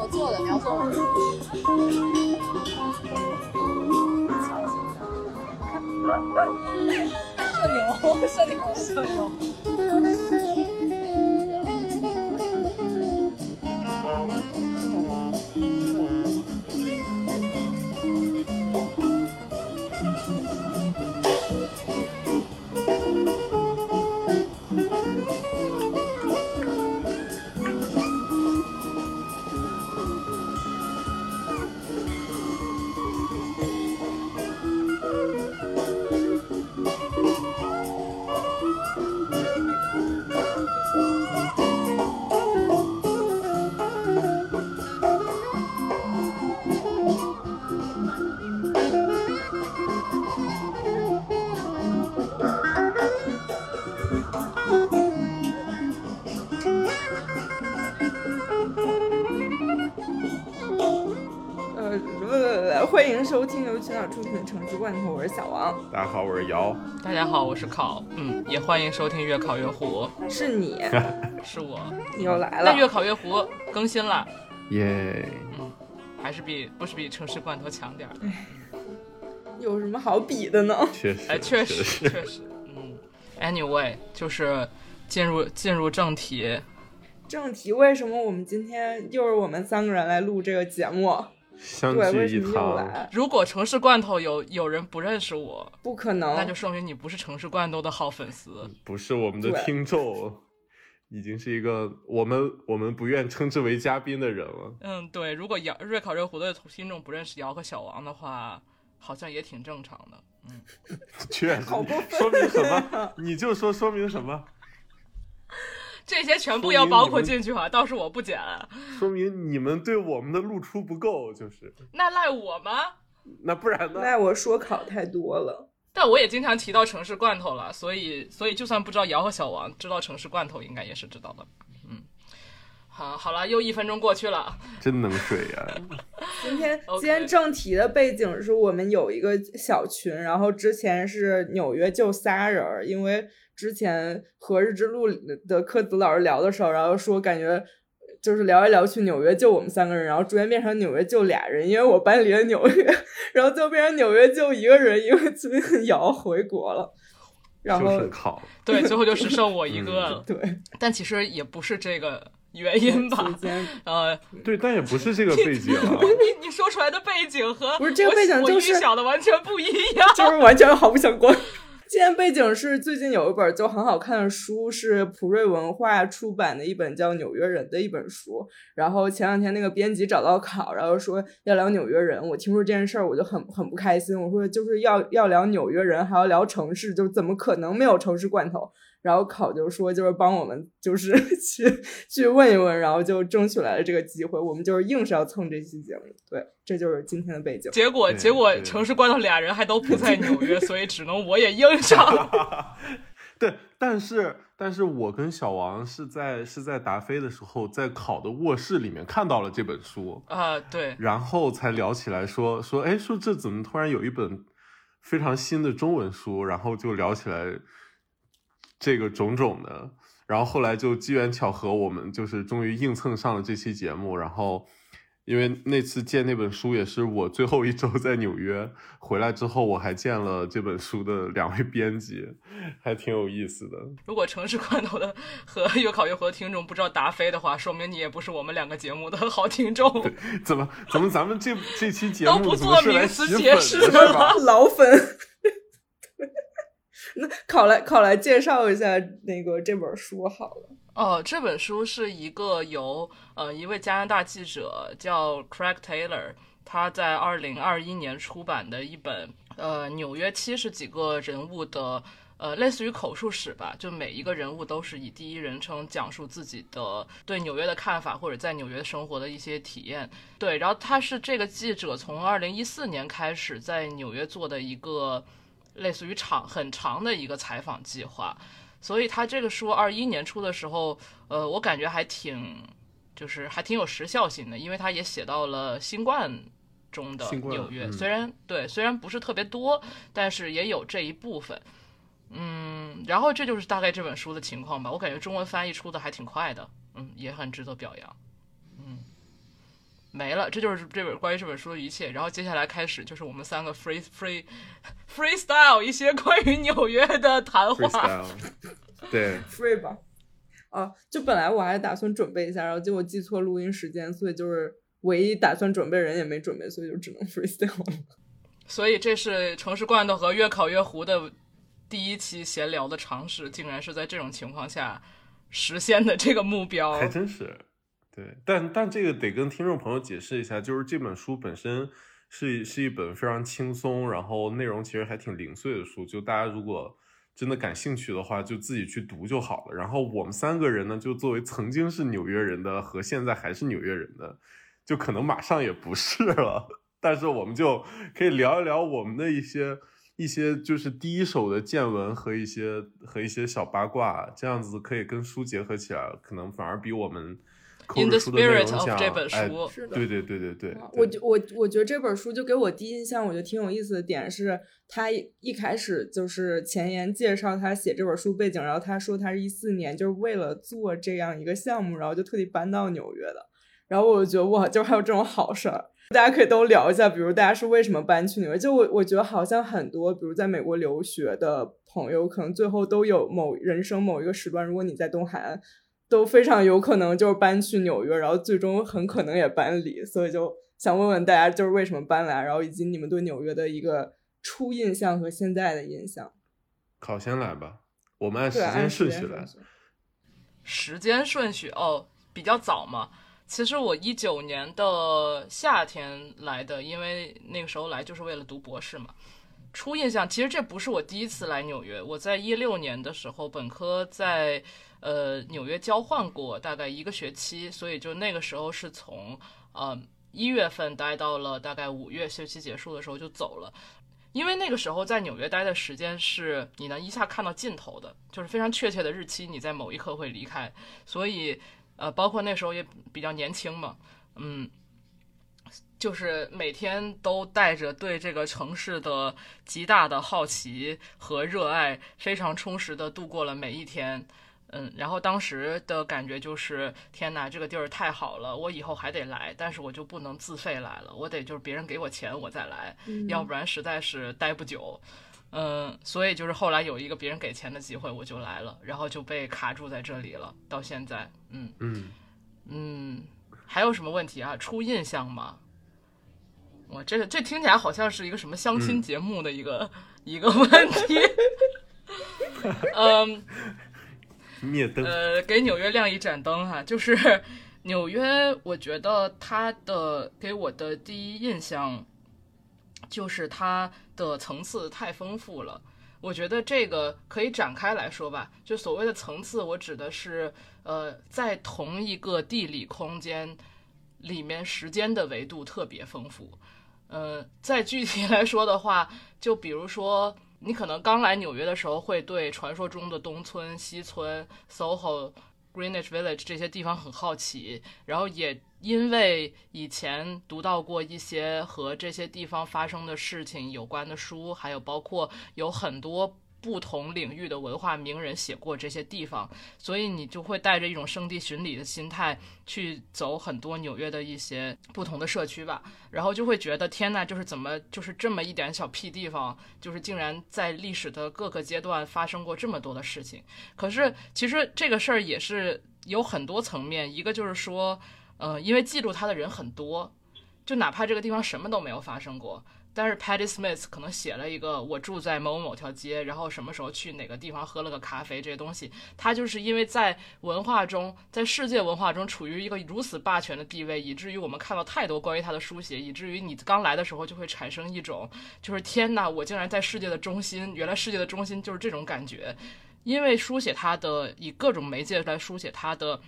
我做的，你要做吗？社牛，社牛，社牛。是瑶，大家好，我是考，嗯，也欢迎收听越考越糊，是你，是我，你又来了。那了。越考越糊更新了，耶！嗯还是比不是比城市罐头强点儿的，有什么好比的呢？确实，哎，确实实，确实，嗯，anyway，就是进入进入正题，正题，为什么我们今天又是我们三个人来录这个节目？相聚一堂，如果城市罐头有有人不认识我，不可能，那就说明你不是城市罐头的好粉丝，不是我们的听众，已经是一个我们我们不愿称之为嘉宾的人了。嗯，对，如果姚瑞考越糊的听众不认识姚和小王的话，好像也挺正常的，嗯。确实，说明什么？你就说说明什么？这些全部要包括进去啊，倒是我不剪，说明你们对我们的露出不够，就是那赖我吗？那不然呢？赖我说考太多了。但我也经常提到城市罐头了，所以所以就算不知道姚和小王，知道城市罐头应该也是知道的。嗯，好，好了，又一分钟过去了。真能睡呀、今天今天正题的背景是我们有一个小群，然后之前是纽约就仨人儿，因为之前和日之路里的科子老师聊的时候，然后说感觉就是聊来聊去纽约就我们三个人，然后逐渐变成纽约就俩人，因为我搬离了纽约，然后就变成纽约就一个人，因为最近瑶回国了，然后考，对，最后就只剩我一个了。对，但其实也不是这个原因吧呃，对，但也不是这个背景啊。你你说出来的背景和不是这个背景就是我预想的完全不一样。就是完全毫不相关。今天背景是最近有一本就很好看的书，是普瑞文化出版的一本叫《纽约人》的一本书。然后前两天那个编辑找到考，然后说要聊纽约人。我听说这件事儿，我就很很不开心。我说就是要要聊纽约人，还要聊城市，就怎么可能没有城市罐头？然后考就说就是帮我们就是 去去问一问，然后就争取来了这个机会。我们就是硬是要蹭这期节目，对，这就是今天的背景。结果结果城市关头俩人还都不在纽约，所以只能我也硬上了。对，但是但是我跟小王是在是在达菲的时候，在考的卧室里面看到了这本书，啊、对，然后才聊起来说说，哎，说这怎么突然有一本非常新的中文书，然后就聊起来这个种种的，然后后来就机缘巧合，我们就是终于硬蹭上了这期节目，然后。因为那次见那本书也是我最后一周在纽约回来之后，我还见了这本书的两位编辑，还挺有意思的。如果城市罐头的和越考越活的听众不知道达菲的话，说明你也不是我们两个节目的好听众。怎么怎么咱们这这期节目都不做名词解释的是吧？老粉。那考来考来介绍一下那个这本书好了。哦，这本书是一个由呃一位加拿大记者叫 Craig Taylor，他在二零二一年出版的一本呃纽约七十几个人物的呃类似于口述史吧，就每一个人物都是以第一人称讲述自己的对纽约的看法或者在纽约生活的一些体验。对，然后他是这个记者从二零一四年开始在纽约做的一个类似于长很长的一个采访计划。所以他这个书二一年出的时候，呃，我感觉还挺，就是还挺有时效性的，因为他也写到了新冠中的纽约，嗯虽然对，虽然不是特别多，但是也有这一部分。嗯，然后这就是大概这本书的情况吧。我感觉中文翻译出的还挺快的，嗯，也很值得表扬。没了，这就是这本关于这本书的一切。然后接下来开始就是我们三个 free free freestyle 一些关于纽约的谈话。freestyle，对，free 吧。啊，就本来我还打算准备一下，然后结果记错录音时间，所以就是唯一打算准备人也没准备，所以就只能 freestyle 了。所以这是城市罐头和越烤越糊的第一期闲聊的尝试，竟然是在这种情况下实现的这个目标。还真是。对，但但这个得跟听众朋友解释一下，就是这本书本身是是一本非常轻松，然后内容其实还挺零碎的书，就大家如果真的感兴趣的话，就自己去读就好了。然后我们三个人呢，就作为曾经是纽约人的和现在还是纽约人的，就可能马上也不是了，但是我们就可以聊一聊我们的一些。一些就是第一手的见闻和一些和一些小八卦，这样子可以跟书结合起来，可能反而比我们 In the spirit of，这本哎书是的对对对对对，我对觉我我觉得这本书就给我第一印象，我觉得挺有意思的点是，他一一开始就是前言介绍他写这本书背景，然后他说他是一四年就是为了做这样一个项目，然后就特地搬到纽约的。然后我就觉得哇，就还有这种好事儿，大家可以都聊一下，比如大家是为什么搬去纽约？就我我觉得好像很多，比如在美国留学的朋友，可能最后都有某人生某一个时段，如果你在东海岸，都非常有可能就是搬去纽约，然后最终很可能也搬离，所以就想问问大家，就是为什么搬来，然后以及你们对纽约的一个初印象和现在的印象。考先来吧，我们按时间顺序来。时间顺序哦，比较早嘛。其实我一九年的夏天来的，因为那个时候来就是为了读博士嘛。初印象，其实这不是我第一次来纽约。我在一六年的时候，本科在呃纽约交换过大概一个学期，所以就那个时候是从呃一月份待到了大概五月学期结束的时候就走了。因为那个时候在纽约待的时间是你能一下看到尽头的，就是非常确切的日期，你在某一刻会离开，所以呃，包括那时候也比较年轻嘛，嗯，就是每天都带着对这个城市的极大的好奇和热爱，非常充实的度过了每一天。嗯，然后当时的感觉就是，天哪，这个地儿太好了，我以后还得来，但是我就不能自费来了，我得就是别人给我钱我再来，要不然实在是待不久。嗯，所以就是后来有一个别人给钱的机会，我就来了，然后就被卡住在这里了，到现在。嗯嗯，嗯，还有什么问题啊？初印象吗？我这个这听起来好像是一个什么相亲嗯节目的一个、一个问题。嗯，灭灯。呃，给纽约亮一盏灯哈，就是纽约，我觉得它的给我的第一印象就是它的层次太丰富了。我觉得这个可以展开来说吧，就所谓的层次，我指的是呃，在同一个地理空间里面，时间的维度特别丰富。呃，再具体来说的话，就比如说，你可能刚来纽约的时候，会对传说中的东村、西村、SOHO、Greenwich Village 这些地方很好奇，然后也因为以前读到过一些和这些地方发生的事情有关的书，还有包括有很多。不同领域的文化名人写过这些地方，所以你就会带着一种圣地巡礼的心态去走很多纽约的一些不同的社区吧，然后就会觉得天呐，就是怎么就是这么一点小屁地方，就是竟然在历史的各个阶段发生过这么多的事情。可是其实这个事儿也是有很多层面，一个就是说，呃，因为记录它的人很多，就哪怕这个地方什么都没有发生过。但是 Patty Smith 可能写了一个我住在某某某条街，然后什么时候去哪个地方喝了个咖啡这些东西，他就是因为在文化中，在世界文化中处于一个如此霸权的地位，以至于我们看到太多关于他的书写，以至于你刚来的时候就会产生一种就是天哪，我竟然在世界的中心，原来世界的中心就是这种感觉。因为书写他的以各种媒介来书写他的。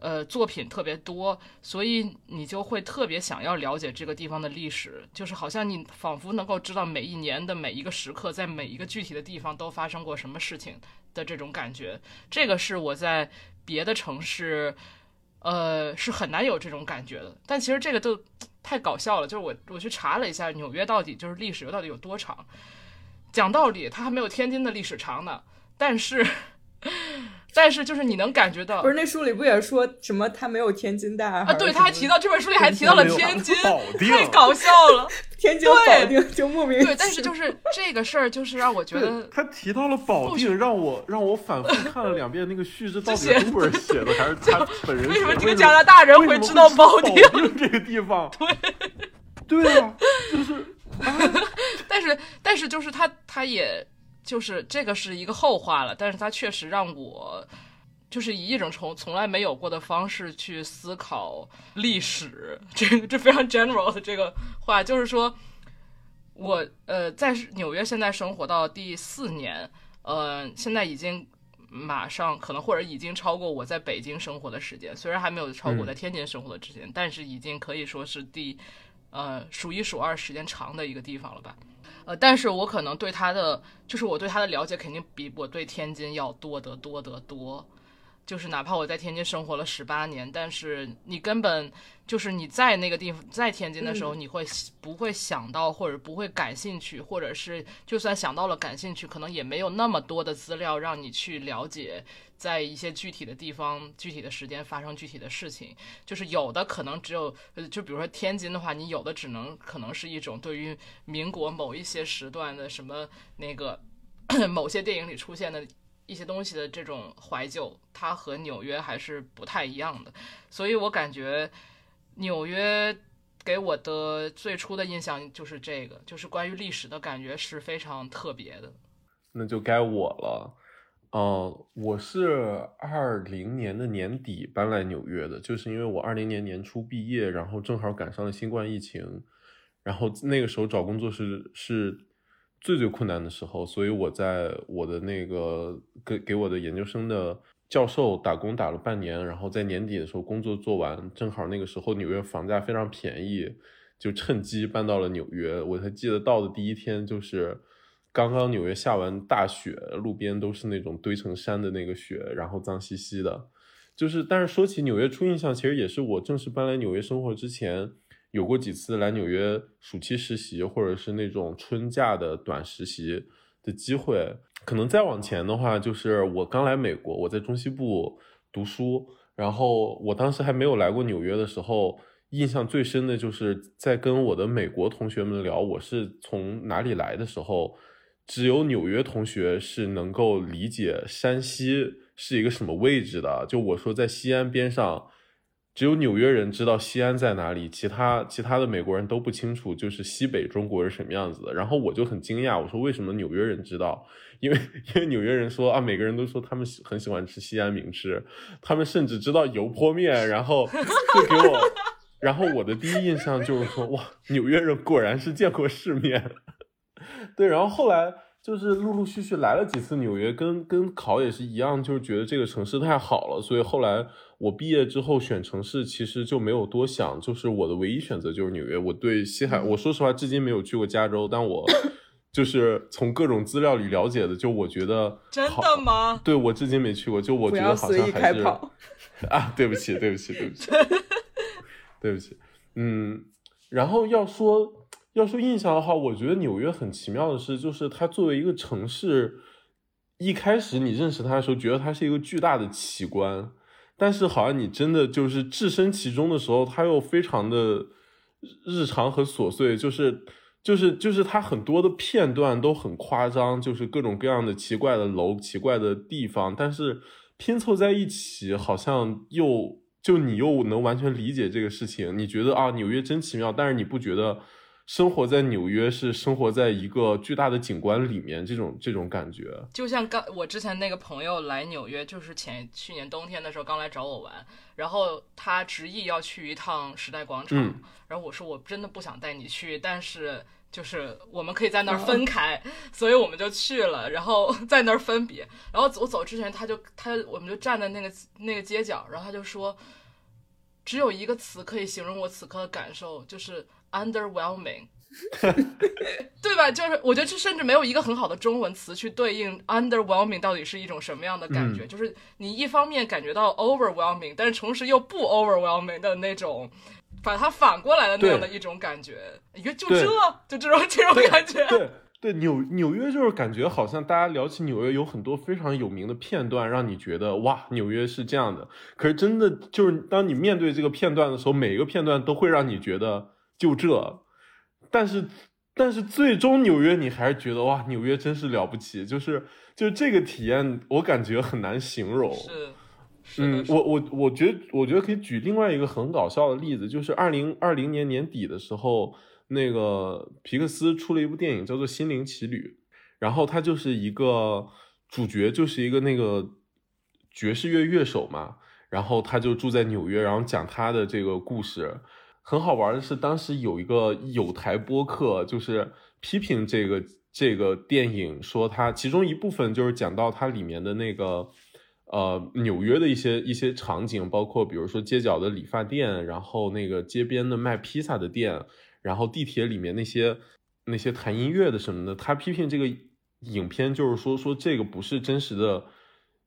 呃，作品特别多，所以你就会特别想要了解这个地方的历史，就是好像你仿佛能够知道每一年的每一个时刻，在每一个具体的地方都发生过什么事情的这种感觉。这个是我在别的城市，呃，是很难有这种感觉的。但其实这个都太搞笑了，就是我我去查了一下纽约到底就是历史到底有多长，讲道理它还没有天津的历史长呢，但是。但是就是你能感觉到不是那书里不也说什么他没有天津大啊，对，他还提到这本书里还提到了天津，太搞笑了。天津保定就莫名对，但是就是这个事儿，就是让我觉得他提到了保定，让我让我反复看了两遍那个序，这到底写是中国人写的还是他本人 写的？为什么这个加拿大人会知道保定这个地方？对，对啊，就是，但是但是就是他他也就是这个是一个后话了，但是它确实让我。就是以一种从从来没有过的方式去思考历史，这个这非常 general 的这个话，就是说，我呃在纽约现在生活到第四年，呃，现在已经马上可能或者已经超过我在北京生活的时间，虽然还没有超过我在天津生活的时间，但是已经可以说是第呃数一数二时间长的一个地方了吧。呃，但是我可能对他的，就是我对他的了解肯定比我对天津要多得多得多。就是哪怕我在天津生活了十八年，但是你根本就是你在那个地方在天津的时候，你会不会想到或者不会感兴趣，或者是就算想到了感兴趣，可能也没有那么多的资料让你去了解，在一些具体的地方、具体的时间发生具体的事情。就是有的可能只有，就比如说天津的话，你有的只能可能是一种对于民国某一些时段的什么那个 某些电影里出现的。一些东西的这种怀旧，它和纽约还是不太一样的，所以我感觉纽约给我的最初的印象就是这个，就是关于历史的感觉是非常特别的。那就该我了，嗯，我是二零年的年底搬来纽约的，就是因为我二零年年初毕业，然后正好赶上了新冠疫情，然后那个时候找工作是是。最最困难的时候，所以我在我的那个给给我的研究生的教授打工打了半年，然后在年底的时候工作做完，正好那个时候纽约房价非常便宜，就趁机搬到了纽约。我才记得到的第一天就是刚刚纽约下完大雪，路边都是那种堆成山的那个雪，然后脏兮兮的。就是，但是说起纽约初印象，其实也是我正式搬来纽约生活之前。有过几次来纽约暑期实习，或者是那种春假的短实习的机会。可能再往前的话，就是我刚来美国，我在中西部读书，然后我当时还没有来过纽约的时候，印象最深的就是在跟我的美国同学们聊我是从哪里来的时候，只有纽约同学是能够理解山西是一个什么位置的。就我说在西安边上。只有纽约人知道西安在哪里，其他其他的美国人都不清楚，就是西北中国是什么样子的。然后我就很惊讶，我说为什么纽约人知道？因为因为纽约人说啊，每个人都说他们很喜欢吃西安名吃，他们甚至知道油泼面，然后就给我，然后我的第一印象就是说哇，纽约人果然是见过世面。对，然后后来。就是陆陆续续来了几次纽约，跟跟考也是一样，就是觉得这个城市太好了，所以后来我毕业之后选城市，其实就没有多想，就是我的唯一选择就是纽约。我对西海，我说实话，至今没有去过加州，但我 就是从各种资料里了解的，就我觉得 真的吗？对我至今没去过，就我觉得好像还是啊，对不起，对不起，对不起，对不起，嗯，然后要说。要说印象的话，我觉得纽约很奇妙的是，就是它作为一个城市，一开始你认识它的时候，觉得它是一个巨大的奇观，但是好像你真的就是置身其中的时候，它又非常的日常和琐碎，就是就是就是它很多的片段都很夸张，就是各种各样的奇怪的楼、奇怪的地方，但是拼凑在一起，好像又就你又能完全理解这个事情，你觉得啊，纽约真奇妙，但是你不觉得？生活在纽约是生活在一个巨大的景观里面，这种这种感觉，就像刚我之前那个朋友来纽约，就是前去年冬天的时候刚来找我玩，然后他执意要去一趟时代广场，然后我说我真的不想带你去，但是就是我们可以在那儿分开，所以我们就去了，然后 在那儿分别，然后我走之前他就他我们就站在那个那个街角，然后他就说，只有一个词可以形容我此刻的感受，就是。Underwhelming，对吧？就是我觉得这甚至没有一个很好的中文词去对应 underwhelming 到底是一种什么样的感觉。就是你一方面感觉到 overwhelming，但是同时又不 overwhelming 的那种，把它反过来的那样的一种感觉。一个就这就这种这种感觉。对对纽纽约就是感觉好像大家聊起纽约有很多非常有名的片段，让你觉得哇，纽约是这样的。可是真的就是当你面对这个片段的时候，每一个片段都会让你觉得就这。但是但是最终纽约你还是觉得哇，纽约真是了不起。就是就这个体验，我感觉很难形容。是，是嗯，我我我觉得我觉得可以举另外一个很搞笑的例子，就是二零二零年年底的时候。那个皮克斯出了一部电影叫做《心灵奇旅》，然后他就是一个主角，就是一个那个爵士乐乐手嘛，然后他就住在纽约，然后讲他的这个故事。很好玩的是，当时有一个有台播客，就是批评这个这个电影，说它其中一部分就是讲到它里面的那个呃纽约的一些一些场景，包括比如说街角的理发店，然后那个街边的卖披萨的店。然后地铁里面那些那些弹音乐的什么的，他批评这个影片就是说说这个不是真实的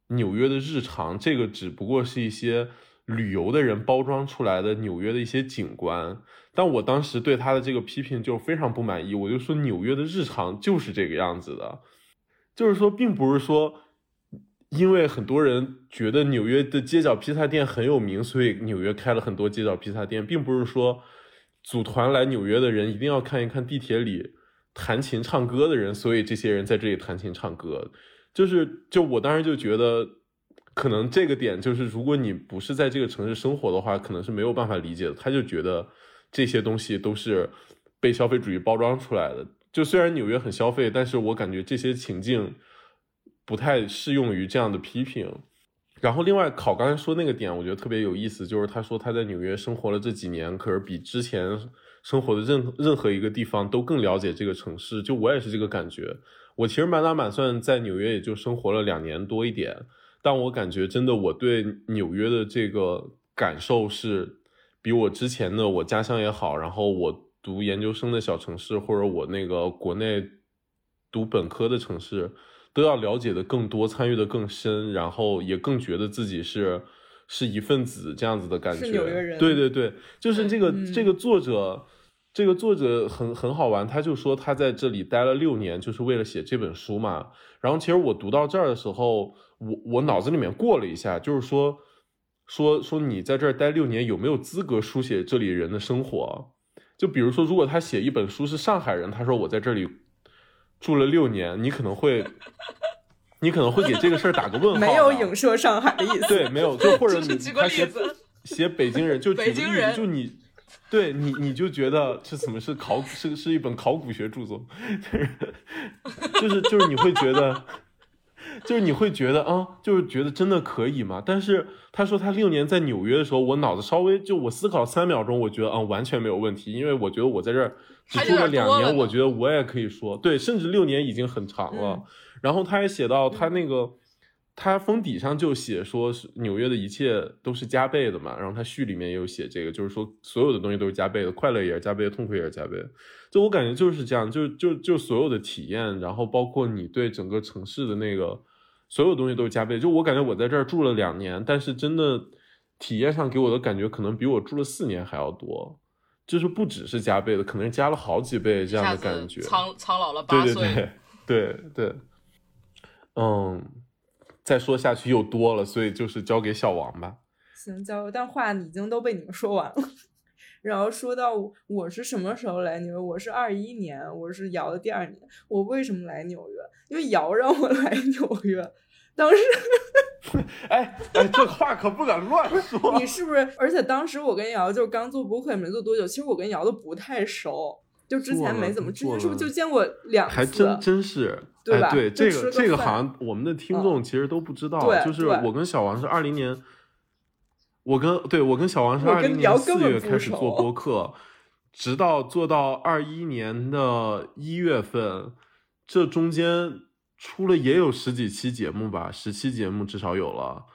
纽约的日常，这个只不过是一些旅游的人包装出来的纽约的一些景观。但我当时对他的这个批评就非常不满意，我就说纽约的日常就是这个样子的，就是说并不是说因为很多人觉得纽约的街角披萨店很有名，所以纽约开了很多街角披萨店，并不是说。组团来纽约的人一定要看一看地铁里弹琴唱歌的人，所以这些人在这里弹琴唱歌，就是就我当时就觉得，可能这个点就是，如果你不是在这个城市生活的话，可能是没有办法理解的。他就觉得这些东西都是被消费主义包装出来的。就虽然纽约很消费，但是我感觉这些情境不太适用于这样的批评。然后，另外考刚才说那个点，我觉得特别有意思，就是他说他在纽约生活了这几年，可是比之前生活的任任何一个地方都更了解这个城市。就我也是这个感觉。我其实满打满算在纽约也就生活了两年多一点，但我感觉真的我对纽约的这个感受是比我之前的我家乡也好，然后我读研究生的小城市，或者我那个国内读本科的城市。都要了解的更多，参与的更深，然后也更觉得自己是是一份子这样子的感觉。是纽约人。对对对，就是这个这个作者，这个作者很很好玩，他就说他在这里待了六年，就是为了写这本书嘛。然后其实我读到这儿的时候，我我脑子里面过了一下，就是说说说你在这儿待六年，有没有资格书写这里人的生活？就比如说，如果他写一本书是上海人，他说我在这里。住了六年，你可能会，你可能会给这个事儿打个问号。没有影射上海的意思。对，没有，就或者你他写写北京人，就北京人，就你，对你，你就觉得这怎么是考古是是一本考古学著作，就是就是你会觉得。就是你会觉得啊，就是觉得真的可以吗？但是他说他六年在纽约的时候，我脑子稍微就我思考三秒钟，我觉得啊完全没有问题，因为我觉得我在这儿只住了两年，我觉得我也可以说对，甚至六年已经很长了。然后他还写到他那个他封底上就写说是纽约的一切都是加倍的嘛，然后他序里面也有写这个，就是说所有的东西都是加倍的，快乐也是加倍的，痛苦也是加倍的。就我感觉就是这样，就就就所有的体验，然后包括你对整个城市的那个。所有东西都是加倍，就我感觉我在这儿住了两年，但是真的体验上给我的感觉可能比我住了四年还要多，就是不只是加倍的，可能是加了好几倍这样的感觉。苍苍老了八岁。对对对对对，嗯，再说下去又多了，所以就是交给小王吧。行，交，但话已经都被你们说完了。然后说到我是什么时候来纽约，我是二一年，我是姚的第二年。我为什么来纽约？因为姚让我来纽约。当时，哎哎，这话可不敢乱说。你是不是？而且当时我跟姚就是刚做播客，也没做多久。其实我跟姚都不太熟，就之前没怎么，之前是不是就见过两次？还真真是，对吧？对这个这个好像我们的听众其实都不知道，就是我跟小王是二零年。我跟对我跟小王是二零年四月开始做播客，直到做到二一年的一月份，这中间出了也有十几期节目吧，十期节目至少有了。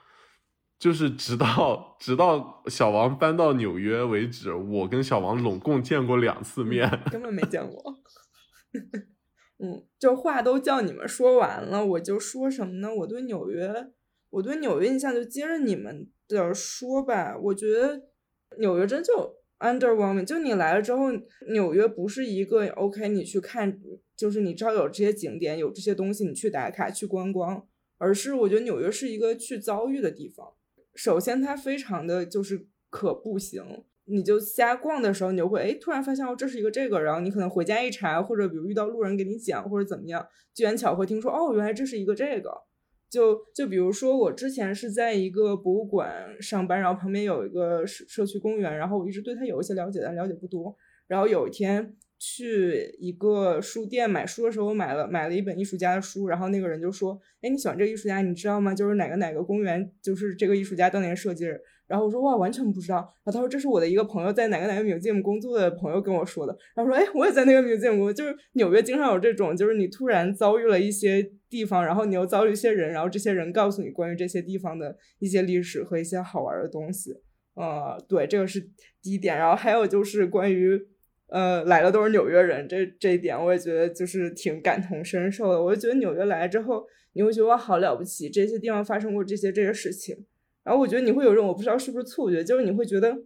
就是直到直到小王搬到纽约为止，我跟小王拢共见过两次面，根本没见过。嗯，就话都叫你们说完了，我就说什么呢？我对纽约，我对纽约印象就接着你们。的说吧，我觉得纽约真就 underwhelming。就你来了之后，纽约不是一个 OK，你去看，就是你知道有这些景点，有这些东西，你去打卡去观光，而是我觉得纽约是一个去遭遇的地方。首先，它非常的就是可步行。你就瞎逛的时候，你就会哎，突然发现哦，这是一个这个，然后你可能回家一查，或者比如遇到路人给你讲，或者怎么样，机缘巧合听说哦，原来这是一个这个。就就比如说我之前是在一个博物馆上班，然后旁边有一个社社区公园，然后我一直对它有一些了解，但了解不多。然后有一天去一个书店买书的时候，我买了买了一本艺术家的书，然后那个人就说，哎，你喜欢这个艺术家，你知道吗？就是哪个哪个公园，就是这个艺术家当年设计的。然后我说哇，完全不知道。然后他说这是我的一个朋友在哪个哪个 museum 工作的朋友跟我说的。然后说哎，我也在那个 museum 工作。就是纽约经常有这种，就是你突然遭遇了一些地方，然后你又遭遇一些人，然后这些人告诉你关于这些地方的一些历史和一些好玩的东西。呃，对，这个是第一点。然后还有就是关于呃来了都是纽约人这这一点，我也觉得就是挺感同身受的。我就觉得纽约来之后，你会觉得哇好了不起，这些地方发生过这些这些事情。然后我觉得你会有种我不知道是不是错觉，就是你会觉得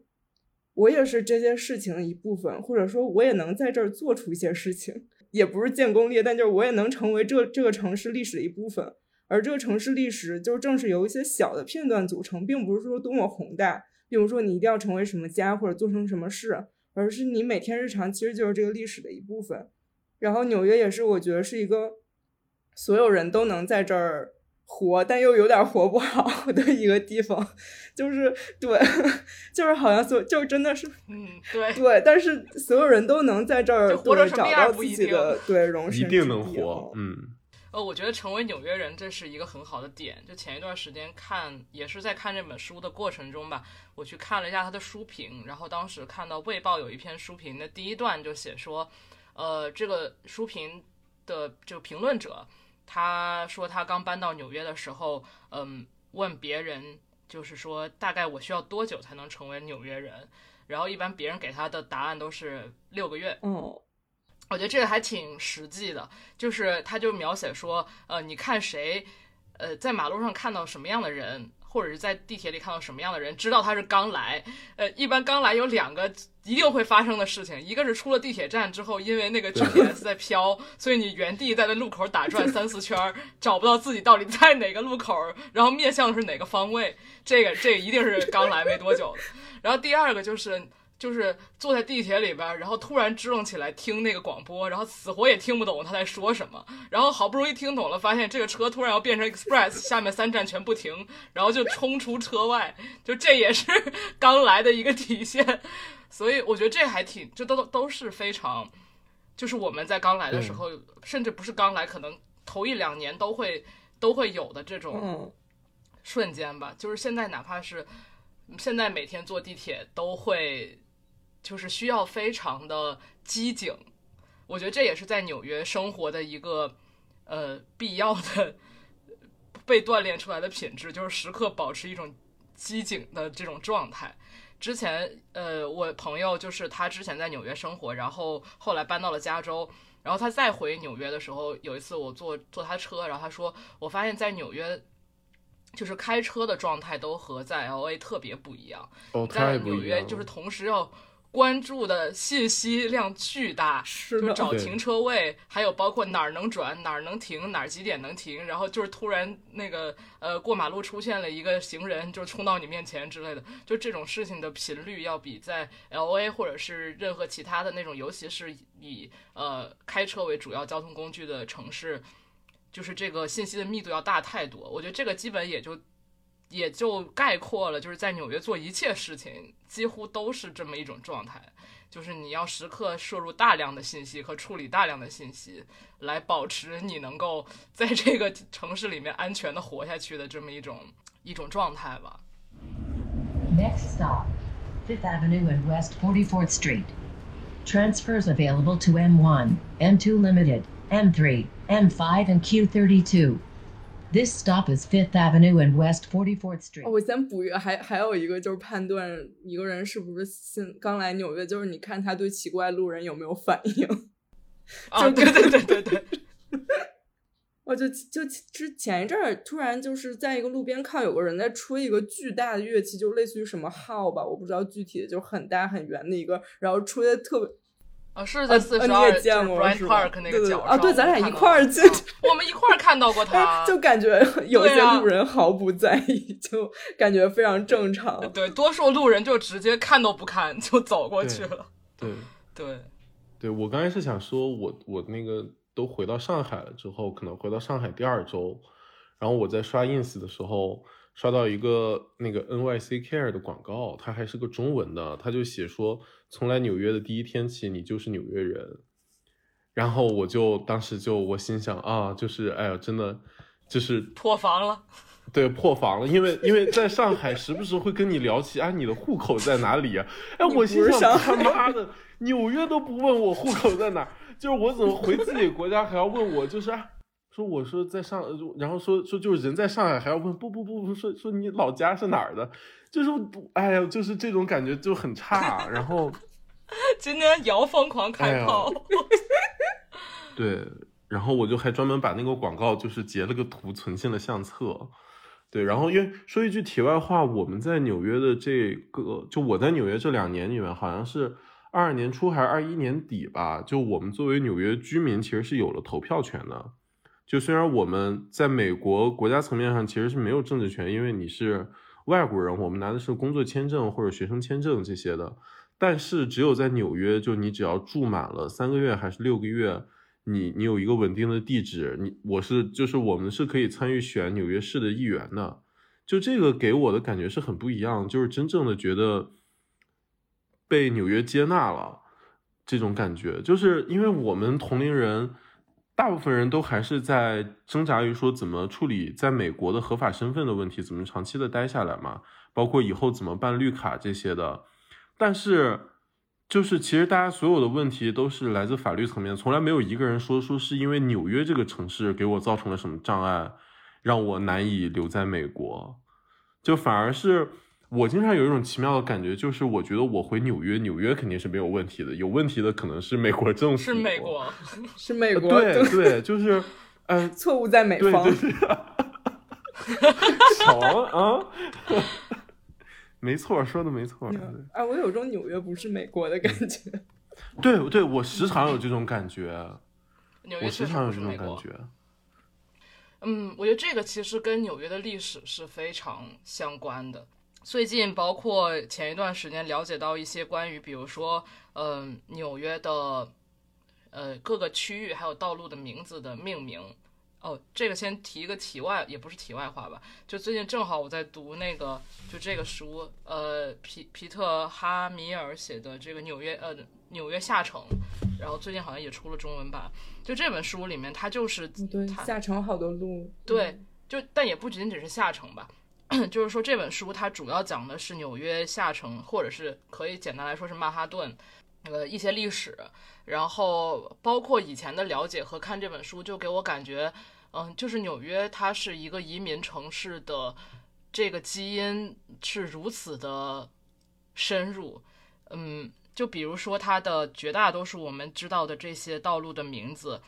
我也是这件事情的一部分，或者说我也能在这儿做出一些事情，也不是建功立业，但就是我也能成为这这个城市历史的一部分。而这个城市历史就正是由一些小的片段组成，并不是说多么宏大，比如说你一定要成为什么家或者做成什么事，而是你每天日常其实就是这个历史的一部分。然后纽约也是我觉得是一个所有人都能在这儿。活，但又有点活不好 的一个地方，就是对，就是好像所就真的是，嗯，对对，但是所有人都能在这儿对找到自己的 对容身一定能活，嗯。呃，我觉得成为纽约人这是一个很好的点。就前一段时间看，也是在看这本书的过程中吧，我去看了一下他的书评，然后当时看到《卫报》有一篇书评的第一段就写说，呃，这个书评的这个评论者。他说他刚搬到纽约的时候，嗯，问别人就是说大概我需要多久才能成为纽约人？然后一般别人给他的答案都是六个月。嗯，我觉得这个还挺实际的，就是他就描写说，呃，你看谁，呃，在马路上看到什么样的人。或者是在地铁里看到什么样的人，知道他是刚来。呃，一般刚来有两个一定会发生的事情，一个是出了地铁站之后，因为那个 GPS 在飘，所以你原地在那路口打转三四圈，找不到自己到底在哪个路口，然后面向是哪个方位。这个这个一定是刚来没多久的。然后第二个就是。就是坐在地铁里边，然后突然支棱起来听那个广播，然后死活也听不懂他在说什么，然后好不容易听懂了，发现这个车突然要变成 express，下面三站全不停，然后就冲出车外，就这也是 刚来的一个体现，所以我觉得这还挺，这都都是非常，就是我们在刚来的时候，甚至不是刚来，可能头一两年都会都会有的这种瞬间吧。就是现在哪怕是现在每天坐地铁都会。就是需要非常的机警，我觉得这也是在纽约生活的一个呃必要的被锻炼出来的品质，就是时刻保持一种机警的这种状态。之前呃，我朋友就是他之前在纽约生活，然后后来搬到了加州，然后他再回纽约的时候，有一次我坐坐他车，然后他说我发现在纽约就是开车的状态都和在 L A 特别不一样，在纽约就是同时要。关注的信息量巨大，就找停车位，还有包括哪儿能转，哪儿能停，哪儿几点能停，然后就是突然那个呃过马路出现了一个行人，就冲到你面前之类的，就这种事情的频率要比在 L A 或者是任何其他的那种，尤其是以呃开车为主要交通工具的城市，就是这个信息的密度要大太多。我觉得这个基本也就。也就概括了，就是在纽约做一切事情，几乎都是这么一种状态，就是你要时刻摄入大量的信息和处理大量的信息，来保持你能够在这个城市里面安全的活下去的这么一种一种状态吧。Next stop, Fifth Avenue and West Forty Fourth Street. Transfers available to M1, M2 Limited, M3, M5, and Q32. This stop is Fifth Avenue and West Forty Fourth Street。我先补一个，还还有一个就是判断一个人是不是新刚来纽约，就是你看他对奇怪路人有没有反应。啊，对对对对对。我，就就之前一阵儿，突然就是在一个路边看有个人在吹一个巨大的乐器，就类似于什么号吧，我不知道具体的，就很大很圆的一个，然后吹的特别。啊，是在四啊你十二，也就是见过 Park 那个角啊对咱俩一块儿进去，我们一块儿看到过他，就感觉 有些路人毫不在意，就感觉非常正常。对，多数路人就直接看都不看就走过去了。对对，对，我刚才是想说我我那个都回到上海了之后，可能回到上海第二周，然后我在刷 ins 的时候刷到一个那个 NYC Care 的广告，它还是个中文的，他就写说从来纽约的第一天起，你就是纽约人。然后我就当时就我心想啊，就是哎呀，真的就是破防了。对，破防了，因为因为在上海时不时会跟你聊起啊，你的户口在哪里啊？哎，我心想他妈的，纽约都不问我户口在哪儿，就是我怎么回自己国家还要问我，就是啊，说我说在上，然后说说就是人在上海还要问，不不不不，说说你老家是哪儿的，就是哎呀，就是这种感觉就很差，然后 今天姚疯狂开炮，对，然后我就还专门把那个广告就是截了个图存进了相册。对，然后因为说一句题外话，我们在纽约的这个，就我在纽约这两年里面，好像是二二年初还是二一年底吧，就我们作为纽约居民，其实是有了投票权的。就虽然我们在美国国家层面上其实是没有政治权，因为你是外国人，我们拿的是工作签证或者学生签证这些的，但是只有在纽约，就你只要住满了三个月还是六个月，你你有一个稳定的地址，你我是就是我们是可以参与选纽约市的议员的，就这个给我的感觉是很不一样，就是真正的觉得被纽约接纳了这种感觉，就是因为我们同龄人。大部分人都还是在挣扎于说怎么处理在美国的合法身份的问题，怎么长期的待下来嘛，包括以后怎么办绿卡这些的。但是，就是其实大家所有的问题都是来自法律层面，从来没有一个人说说是因为纽约这个城市给我造成了什么障碍，让我难以留在美国，就反而是。我经常有一种奇妙的感觉，就是我觉得我回纽约，纽约肯定是没有问题的，有问题的可能是美国政府，是美国，是美国对对，就是，呃，错误在美方。对对对，小王啊，没错，说的没错。啊，我有种纽约不是美国的感觉。对对，我时常有这种感觉，我纽约确实时常有这。种感觉。嗯，我觉得这个其实跟纽约的历史是非常相关的。最近，包括前一段时间了解到一些关于，比如说，嗯、纽约的，呃，各个区域还有道路的名字的命名。哦，这个先提一个题外，也不是题外话吧，就最近正好我在读那个，就这个书，呃，皮皮特哈米尔写的这个纽约，呃，纽约下城，然后最近好像也出了中文版。就这本书里面，它就是对，下城好多路。对，就但也不仅仅是下城吧，就是说这本书它主要讲的是纽约下城，或者是可以简单来说是曼哈顿，呃一些历史，然后包括以前的了解和看这本书，就给我感觉，嗯，就是纽约它是一个移民城市的这个基因是如此的深入，嗯，就比如说它的绝大多数我们知道的这些道路的名字，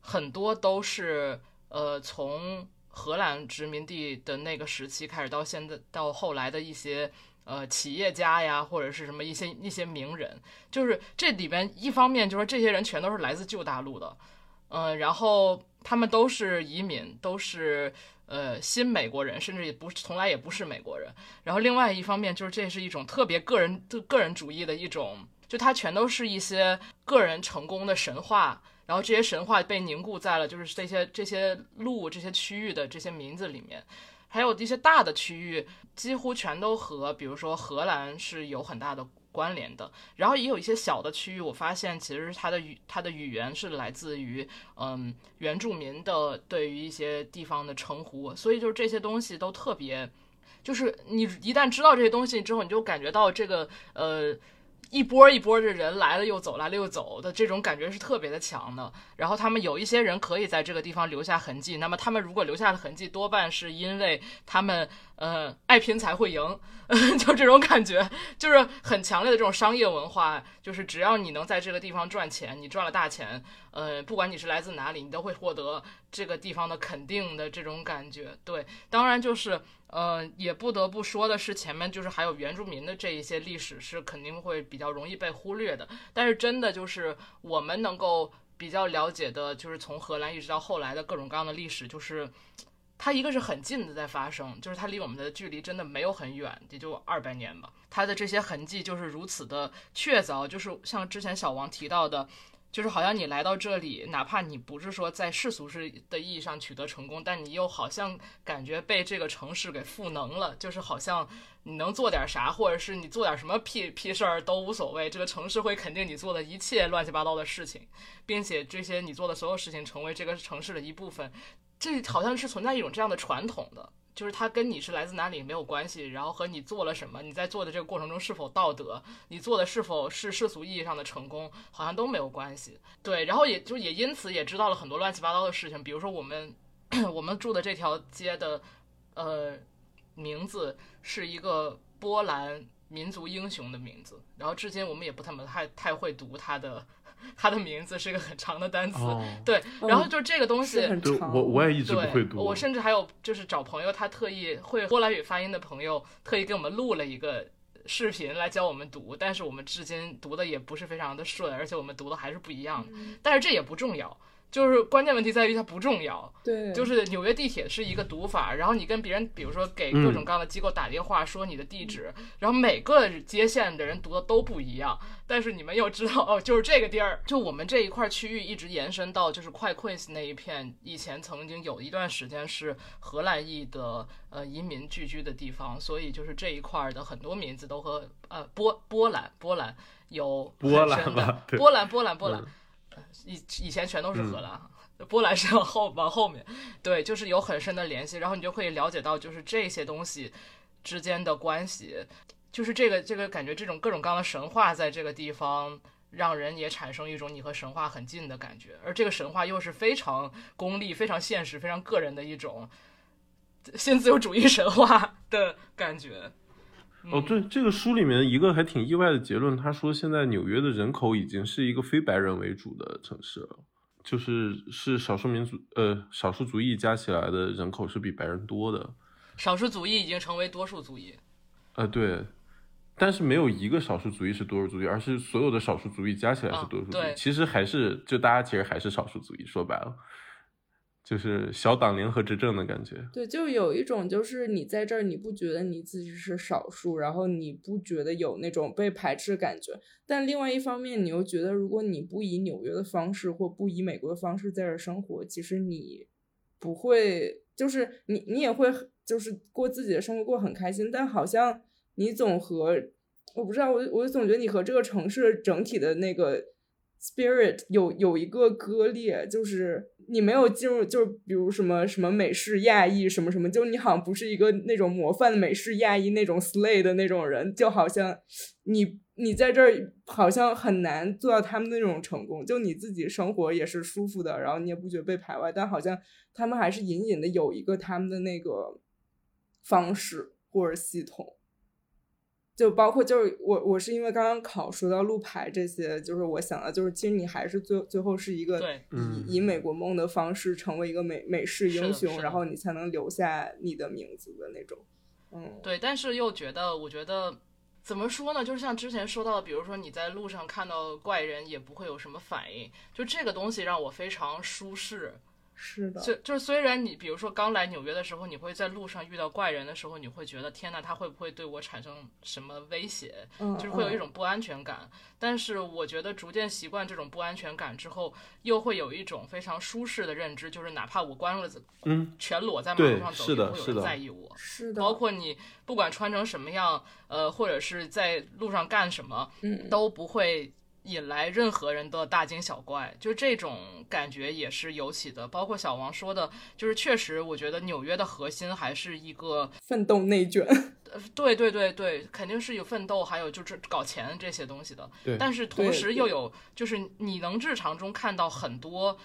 很多都是呃从荷兰殖民地的那个时期开始，到现在到后来的一些呃企业家呀，或者是什么一些一些名人，就是这里边一方面就是说这些人全都是来自旧大陆的，嗯、然后他们都是移民，都是呃新美国人，甚至也不从来也不是美国人。然后另外一方面就是这是一种特别个人的个人主义的一种，就它全都是一些个人成功的神话。然后这些神话被凝固在了就是这些这些路这些区域的这些名字里面，还有一些大的区域几乎全都和比如说荷兰是有很大的关联的。然后也有一些小的区域，我发现其实它的语它的语言是来自于嗯原住民的对于一些地方的称呼，所以就是这些东西都特别，就是你一旦知道这些东西之后，你就感觉到这个呃。一波一波的人来了又走，来了又走的这种感觉是特别的强的。然后他们有一些人可以在这个地方留下痕迹，那么他们如果留下的痕迹，多半是因为他们呃爱拼才会赢，就这种感觉，就是很强烈的这种商业文化，就是只要你能在这个地方赚钱，你赚了大钱，呃，不管你是来自哪里，你都会获得这个地方的肯定的这种感觉。对，当然就是。呃，也不得不说的是，前面就是还有原住民的这一些历史是肯定会比较容易被忽略的。但是真的就是我们能够比较了解的，就是从荷兰一直到后来的各种各样的历史，就是它一个是很近的在发生，就是它离我们的距离真的没有很远，也就二百年吧。它的这些痕迹就是如此的确凿，就是像之前小王提到的。就是好像你来到这里，哪怕你不是说在世俗式的意义上取得成功，但你又好像感觉被这个城市给赋能了。就是好像你能做点啥，或者是你做点什么屁屁事儿都无所谓，这个城市会肯定你做的一切乱七八糟的事情，并且这些你做的所有事情成为这个城市的一部分。这好像是存在一种这样的传统的。就是它跟你是来自哪里没有关系，然后和你做了什么，你在做的这个过程中是否道德，你做的是否是世俗意义上的成功，好像都没有关系。对，然后也就也因此也知道了很多乱七八糟的事情，比如说我们我们住的这条街的呃名字是一个波兰民族英雄的名字，然后至今我们也不太太太会读它的。他的名字是一个很长的单词，对，然后就这个东西，对，我我也一直不会读。我甚至还有就是找朋友，他特意会波兰语发音的朋友，特意给我们录了一个视频来教我们读，但是我们至今读的也不是非常的顺，而且我们读的还是不一样的。但是这也不重要。就是关键问题在于它不重要，对，就是纽约地铁是一个读法，然后你跟别人，比如说给各种各样的机构打电话说你的地址，然后每个接线的人读的都不一样，但是你们又知道哦，就是这个地儿，就我们这一块区域一直延伸到就是快 Queens 那一片，以前曾经有一段时间是荷兰裔的呃移民聚居的地方，所以就是这一块的很多名字都和呃波波兰波兰有波兰波兰波兰波兰。以以前全都是荷兰，波兰是往后往后面，对，就是有很深的联系，然后你就可以了解到，就是这些东西之间的关系，就是这个这个感觉，这种各种各样的神话在这个地方，让人也产生一种你和神话很近的感觉，而这个神话又是非常功利、非常现实、非常个人的一种 新自由主义神话的感觉。哦，对，这个书里面一个还挺意外的结论，他说现在纽约的人口已经是一个非白人为主的城市了，就是是少数民族呃少数族裔加起来的人口是比白人多的，少数族裔已经成为多数族裔，呃对，但是没有一个少数族裔是多数族裔，而是所有的少数族裔加起来是多数族裔，其实还是就大家其实还是少数族裔，说白了。就是小党联合执政的感觉，对，就有一种就是你在这儿，你不觉得你自己是少数，然后你不觉得有那种被排斥的感觉，但另外一方面，你又觉得如果你不以纽约的方式或不以美国的方式在这儿生活，其实你不会，就是你你也会就是过自己的生活过很开心，但好像你总和我不知道，我我总觉得你和这个城市整体的那个 spirit 有有一个割裂，就是。你没有进入，就是比如什么什么美式亚裔什么什么，就你好像不是一个那种模范美式亚裔那种 slay 的那种人，就好像你你在这儿好像很难做到他们那种成功。就你自己生活也是舒服的，然后你也不觉得被排外，但好像他们还是隐隐的有一个他们的那个方式或者系统。就包括就是我我是因为刚刚考说到路牌这些，就是我想的，就是其实你还是最最后是一个以以美国梦的方式成为一个美美式英雄，然后你才能留下你的名字的那种。嗯，对，但是又觉得，我觉得怎么说呢？就是像之前说到的，比如说你在路上看到怪人也不会有什么反应，就这个东西让我非常舒适。是的，就就是虽然你比如说刚来纽约的时候，你会在路上遇到怪人的时候，你会觉得天呐，他会不会对我产生什么威胁？嗯，就是会有一种不安全感。但是我觉得逐渐习惯这种不安全感之后，又会有一种非常舒适的认知，就是哪怕我关了嗯，全裸在马路上走，也不会有人在意我。是的，包括你不管穿成什么样，呃，或者是在路上干什么，嗯，都不会。引来任何人的大惊小怪，就这种感觉也是尤其的。包括小王说的，就是确实，我觉得纽约的核心还是一个奋斗内卷。呃，对对对对，肯定是有奋斗，还有就是搞钱这些东西的。对但是同时又有，就是你能日常中看到很多，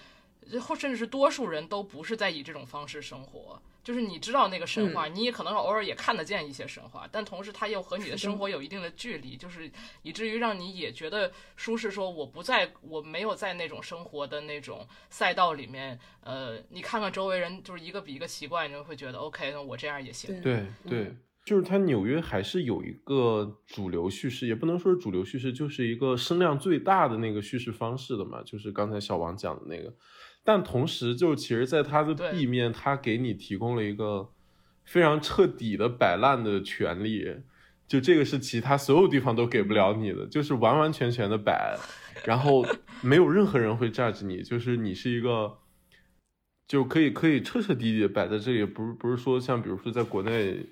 或甚至是多数人都不是在以这种方式生活。就是你知道那个神话，你也可能偶尔也看得见一些神话，但同时它又和你的生活有一定的距离，就是以至于让你也觉得舒适。说我不在，我没有在那种生活的那种赛道里面。呃，你看看周围人，就是一个比一个奇怪，你就会觉得 OK，那我这样也行。对对，就是它纽约还是有一个主流叙事，也不能说是主流叙事，就是一个声量最大的那个叙事方式的嘛，就是刚才小王讲的那个。但同时，就其实，在它的 B 面，它给你提供了一个非常彻底的摆烂的权利，就这个是其他所有地方都给不了你的，就是完完全全的摆，然后没有任何人会 judge 你，就是你是一个，就可以可以彻彻底底的摆在这里，不是不是说像比如说在国内。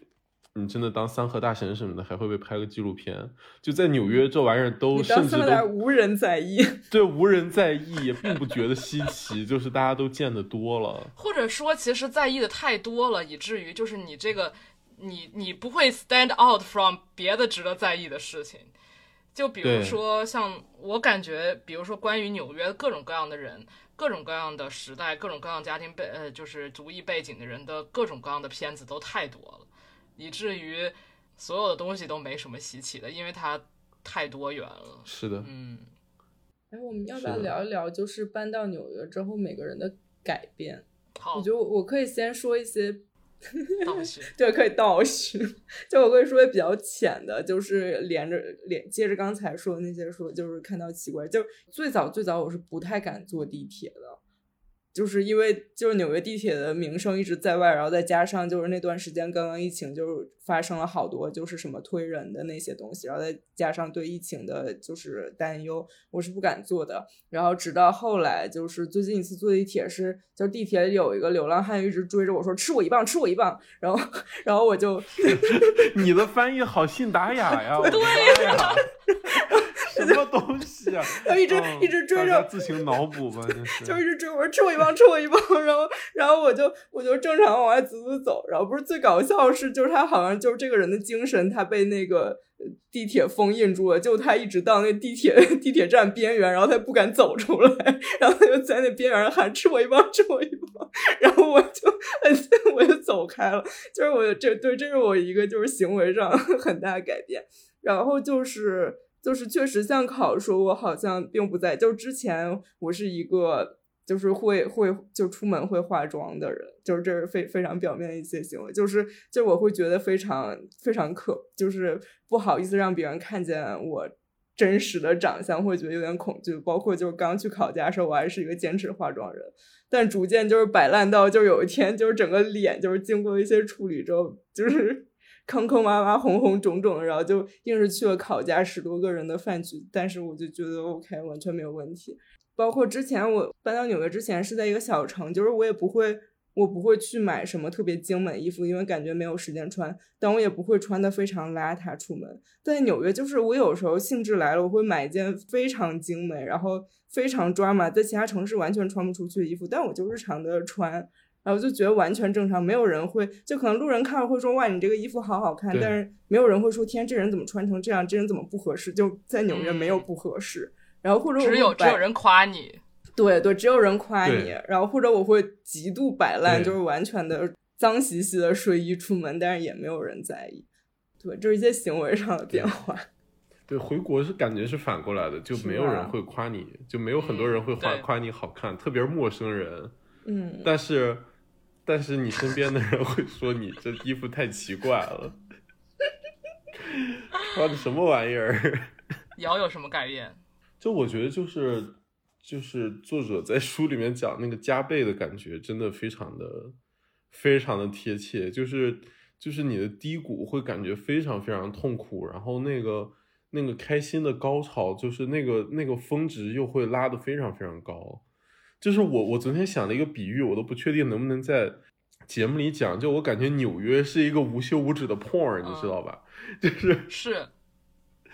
你真的当三和大神什么的，还会被拍个纪录片。就在纽约，这玩意儿都甚至都无人在意。对无人在意，也并不觉得稀奇，就是大家都见得多了。或者说，其实在意的太多了，以至于就是你这个，你你不会 stand out from 别的值得在意的事情。就比如说，像我感觉，比如说关于纽约各种各样的人、各种各样的时代、各种各样家庭背呃，就是族裔背景的人的各种各样的片子都太多了，以至于所有的东西都没什么稀奇的，因为它太多元了。是的，嗯，哎，我们要不要聊一聊，就是搬到纽约之后每个人的改变？好我觉，得我我可以先说一些倒叙。对，可以倒叙。就我可以说比较浅的，就是连着连接着刚才说的那些说，就是看到奇怪，就最早最早我是不太敢坐地铁的，就是因为就是纽约地铁的名声一直在外，然后再加上就是那段时间刚刚疫情，就是发生了好多就是什么推人的那些东西，然后再加上对疫情的就是担忧，我是不敢坐的。然后直到后来，就是最近一次坐地铁是，就是地铁有一个流浪汉一直追着我说吃我一棒，吃我一棒，然后然后我就 你的翻译好信达雅呀！我的妈呀，什么东西啊？他一直嗯一直追着自行脑补吧，就是。就一直追我说吃我一棒，吃我一棒，然后然后我就我就正常往外走走走，然后不是最搞笑的是，就是他好像就是这个人的精神，他被那个呃地铁封印住了，就他一直到那地铁地铁站边缘，然后他不敢走出来，然后他就在那边缘喊吃我一棒，吃我一棒，然后我就我就走开了，就是我这对这是我一个就是行为上 很大的改变，然后就是就是确实像考说，我好像并不在，就之前我是一个就是会会就出门会化妆的人，就是这是非非常表面的一些行为，就是就我会觉得非常非常可，就是不好意思让别人看见我。真实的长相会觉得有点恐惧，包括就是刚去考驾的时候，我还是一个坚持化妆人，但逐渐就是摆烂到，就有一天就是整个脸就是经过一些处理之后，就是坑坑洼洼、红红肿肿的，然后就硬是去了考家十多个人的饭局，但是我就觉得 OK，完全没有问题。包括之前我搬到纽约之前是在一个小城，就是我也不会，我不会去买什么特别精美衣服，因为感觉没有时间穿，但我也不会穿的非常邋遢出门。在纽约，就是我有时候兴致来了，我会买一件非常精美，然后非常抓马，在其他城市完全穿不出去的衣服，但我就日常的穿，然后就觉得完全正常，没有人会，就可能路人看了会说哇，你这个衣服好好看，但是没有人会说天，这人怎么穿成这样，这人怎么不合适？就在纽约没有嗯不合适。然后或者只有只有人夸你，对对，只有人夸你，然后或者我会极度摆烂，就是完全的脏兮兮的睡衣出门，但是也没有人在意。对，就是一些行为上的变化。对，回国是感觉是反过来的，就没有人会夸你，就没有很多人会夸夸你好看，特别是陌生人。嗯，但是，但是你身边的人会说你这衣服太奇怪了，穿的什么玩意儿？瑶有什么改变？就我觉得就是就是作者在书里面讲那个加倍的感觉，真的非常的非常的贴切。就是就是你的低谷会感觉非常非常痛苦，然后那个那个开心的高潮，就是那个那个峰值又会拉得非常非常高。就是我我昨天想了一个比喻，我都不确定能不能在节目里讲。就我感觉纽约是一个无休无止的 porn，你知道吧？就是。是。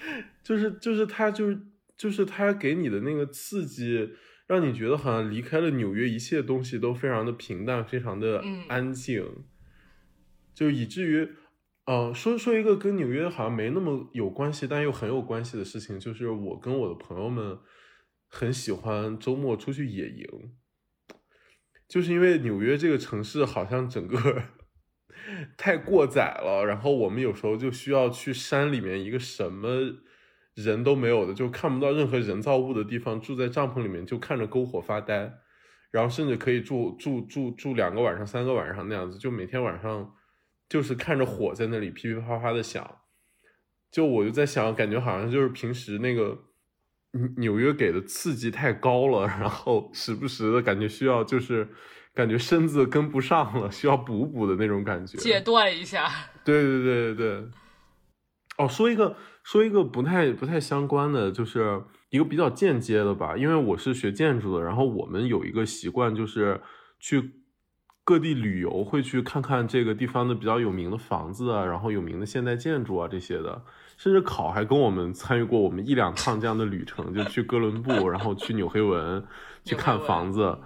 就是就是他就是就是他给你的那个刺激，让你觉得好像离开了纽约，一切东西都非常的平淡，非常的嗯。安静，就以至于，呃，说说一个跟纽约好像没那么有关系，但又很有关系的事情，就是我跟我的朋友们很喜欢周末出去野营，就是因为纽约这个城市好像整个 太过载了，然后我们有时候就需要去山里面一个什么人都没有的，就看不到任何人造物的地方，住在帐篷里面就看着篝火发呆，然后甚至可以住住住住两个晚上、三个晚上那样子，就每天晚上就是看着火在那里噼噼啪啪的响。就我就在想，感觉好像就是平时那个纽纽约给的刺激太高了，然后时不时的感觉需要就是感觉身子跟不上了，需要补补的那种感觉。戒断一下。对对对对对。哦，说一个说一个不太不太相关的，就是一个比较间接的吧。因为我是学建筑的，然后我们有一个习惯，就是去各地旅游，会去看看这个地方的比较有名的房子啊，然后有名的现代建筑啊这些的。甚至考还跟我们参与过我们一两趟这样的旅程，就去哥伦布，然后去纽黑文去看房子。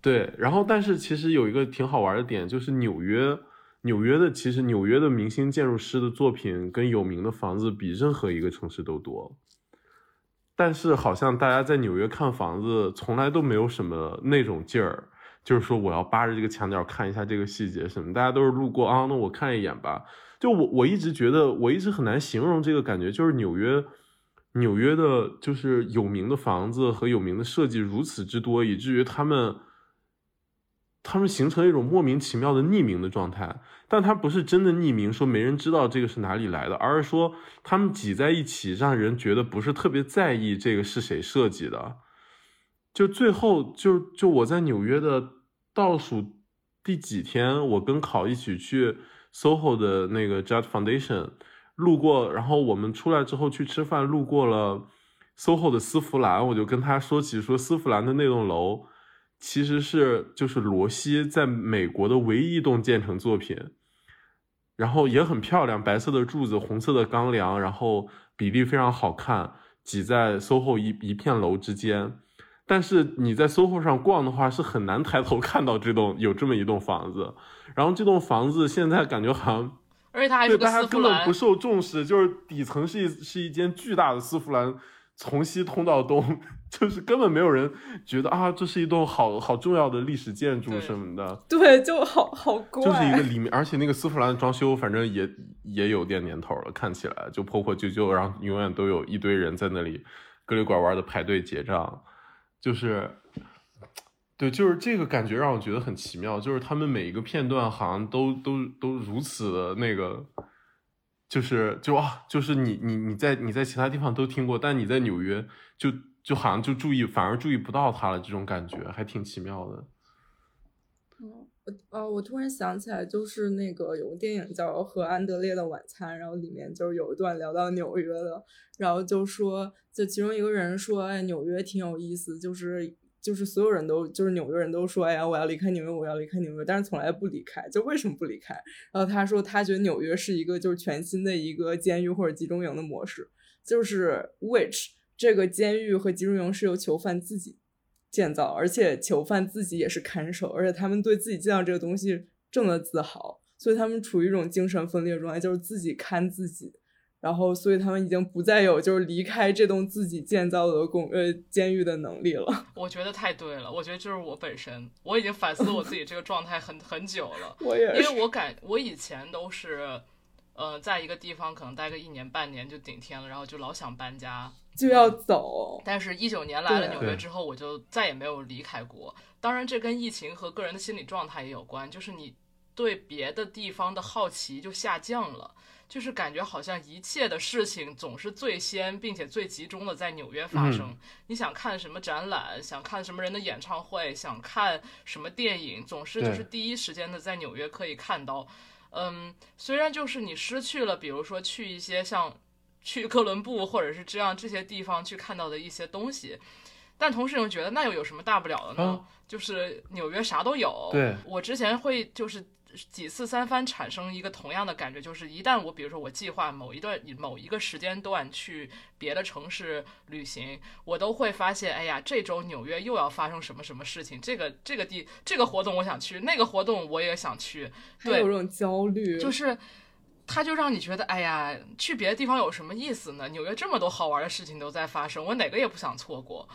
对，然后但是其实有一个挺好玩的点，就是纽约，纽约的其实纽约的明星建筑师的作品跟有名的房子比任何一个城市都多。但是好像大家在纽约看房子，从来都没有什么那种劲儿，就是说我要扒着这个墙角看一下这个细节什么，大家都是路过啊，那我看一眼吧。就我我一直觉得，我一直很难形容这个感觉，就是纽约。纽约的，就是有名的房子和有名的设计如此之多，以至于他们，他们形成一种莫名其妙的匿名的状态。但它不是真的匿名，说没人知道这个是哪里来的，而是说他们挤在一起，让人觉得不是特别在意这个是谁设计的。就最后，就就我在纽约的倒数第几天，我跟考一起去 SOHO 的那个 Judd Foundation。路过，然后我们出来之后去吃饭，路过了 SOHO 的丝芙兰，我就跟他说起说丝芙兰的那栋楼其实是就是罗西在美国的唯一一栋建成作品，然后也很漂亮，白色的柱子，红色的钢梁，然后比例非常好看，挤在 SOHO 一一片楼之间。但是你在 SOHO 上逛的话，是很难抬头看到这栋有这么一栋房子。然后这栋房子现在感觉好像。而且它还对，是个大家根本不，受重视，就是底层是一是一间巨大的丝芙兰，从西通到东，就是根本没有人觉得啊，这是一栋好好重要的历史建筑什么的，对，就好好怪，就是一个里面，而且那个丝芙兰的装修，反正也也有点年头了，看起来就破破旧旧，然后永远都有一堆人在那里搁里拐弯的排队结账，就是。对，就是这个感觉让我觉得很奇妙，就是他们每一个片段好像都都都如此的那个，就是就啊，就是你你你在你在其他地方都听过，但你在纽约就就好像就注意反而注意不到他了，这种感觉还挺奇妙的。哦，我突然想起来，就是那个有个电影叫《和安德烈的晚餐》，然后里面就是有一段聊到纽约的，然后就说，就其中一个人说，哎，纽约挺有意思，就是就是所有人都就是纽约人都说，哎呀，我要离开纽约，我要离开纽约，但是从来不离开，就为什么不离开？然后他说，他觉得纽约是一个就是全新的一个监狱或者集中营的模式，就是 which 这个监狱和集中营是由囚犯自己建造，而且囚犯自己也是看守，而且他们对自己建造这个东西正的自豪，所以他们处于一种精神分裂状态，就是自己看自己，然后所以他们已经不再有就是离开这栋自己建造的公呃监狱的能力了。我觉得太对了。我觉得就是我本身，我已经反思我自己这个状态很很久了。我也是，因为我感我以前都是，呃，在一个地方可能待个一年半年就顶天了，然后就老想搬家。就要走，但是，一九年来了纽约之后，我就再也没有离开过。当然，这跟疫情和个人的心理状态也有关，就是你对别的地方的好奇就下降了，就是感觉好像一切的事情总是最先并且最集中的在纽约发生。嗯你想看什么展览，想看什么人的演唱会，想看什么电影，总是就是第一时间的在纽约可以看到。嗯，虽然就是你失去了，比如说去一些像去哥伦布或者是这样这些地方去看到的一些东西，但同时又觉得那又有什么大不了的呢？啊就是纽约啥都有。对我之前会就是几次三番产生一个同样的感觉，就是一旦我比如说我计划某一段某一个时间段去别的城市旅行，我都会发现，哎呀，这周纽约又要发生什么什么事情，这个这个地这个活动我想去，那个活动我也想去，对，有种焦虑，就是。他就让你觉得，哎呀，去别的地方有什么意思呢？纽约这么多好玩的事情都在发生，我哪个也不想错过。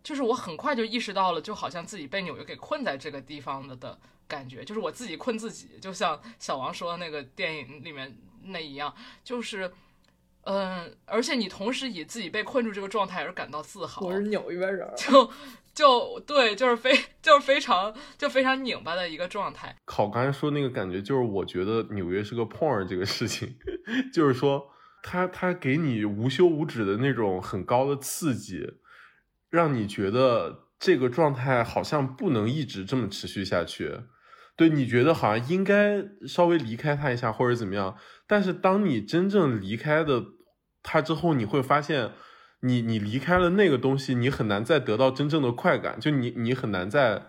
就是我很快就意识到了，就好像自己被纽约给困在这个地方了的感觉，就是我自己困自己，就像小王说的那个电影里面那一样，就是，嗯，而且你同时以自己被困住这个状态而感到自豪。我是纽约人，就。就对，就是非就是非常就非常拧巴的一个状态。考刚才说那个感觉，就是我觉得纽约是个 porn 这个事情，就是说他他给你无休无止的那种很高的刺激，让你觉得这个状态好像不能一直这么持续下去。对你觉得好像应该稍微离开他一下或者怎么样，但是当你真正离开的他之后，你会发现。你你离开了那个东西，你很难再得到真正的快感，就你你很难再，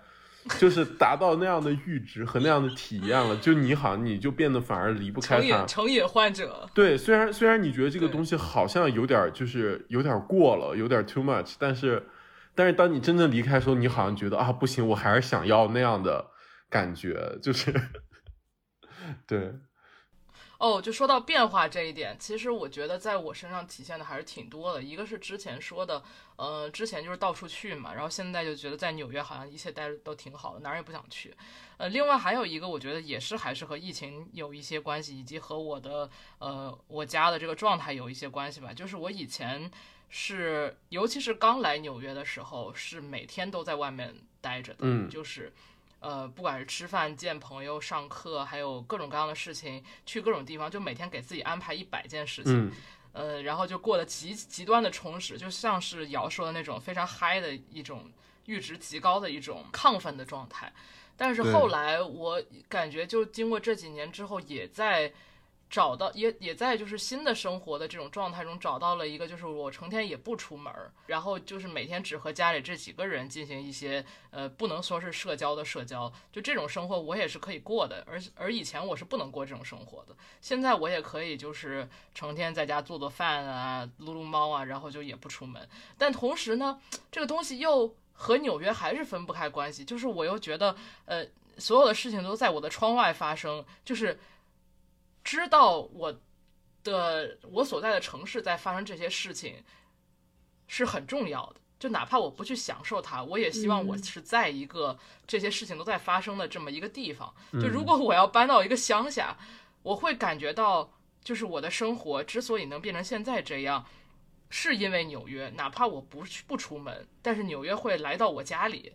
就是达到那样的阈值和那样的体验了。就你好像你就变得反而离不开他。成瘾患者。对，虽然虽然你觉得这个东西好像有点就是有点过了，有点 too much，但是但是当你真正离开的时候，你好像觉得啊不行，我还是想要那样的感觉，就是对。哦，就说到变化这一点，其实我觉得在我身上体现的还是挺多的。一个是之前说的，呃，之前就是到处去嘛，然后现在就觉得在纽约好像一切待着都挺好的，哪儿也不想去。呃，另外还有一个，我觉得也是还是和疫情有一些关系，以及和我的呃我家的这个状态有一些关系吧。就是我以前是，尤其是刚来纽约的时候，是每天都在外面待着的，嗯，就是。呃，不管是吃饭、见朋友、上课，还有各种各样的事情，去各种地方，就每天给自己安排一百件事情，呃，然后就过得极极端的充实，就像是瑶说的那种非常嗨的一种阈值极高的一种亢奋的状态。但是后来我感觉，就经过这几年之后，也在。找到也也在就是新的生活的这种状态中找到了一个，就是我成天也不出门，然后就是每天只和家里这几个人进行一些呃不能说是社交的社交，就这种生活我也是可以过的，而而以前我是不能过这种生活的，现在我也可以就是成天在家做做饭啊，撸撸猫啊，然后就也不出门，但同时呢，这个东西又和纽约还是分不开关系，就是我又觉得呃所有的事情都在我的窗外发生，就是。知道我的我所在的城市在发生这些事情是很重要的，就哪怕我不去享受它，我也希望我是在一个这些事情都在发生的这么一个地方。就如果我要搬到一个乡下，我会感觉到，就是我的生活之所以能变成现在这样，是因为纽约。哪怕我不去不出门，但是纽约会来到我家里。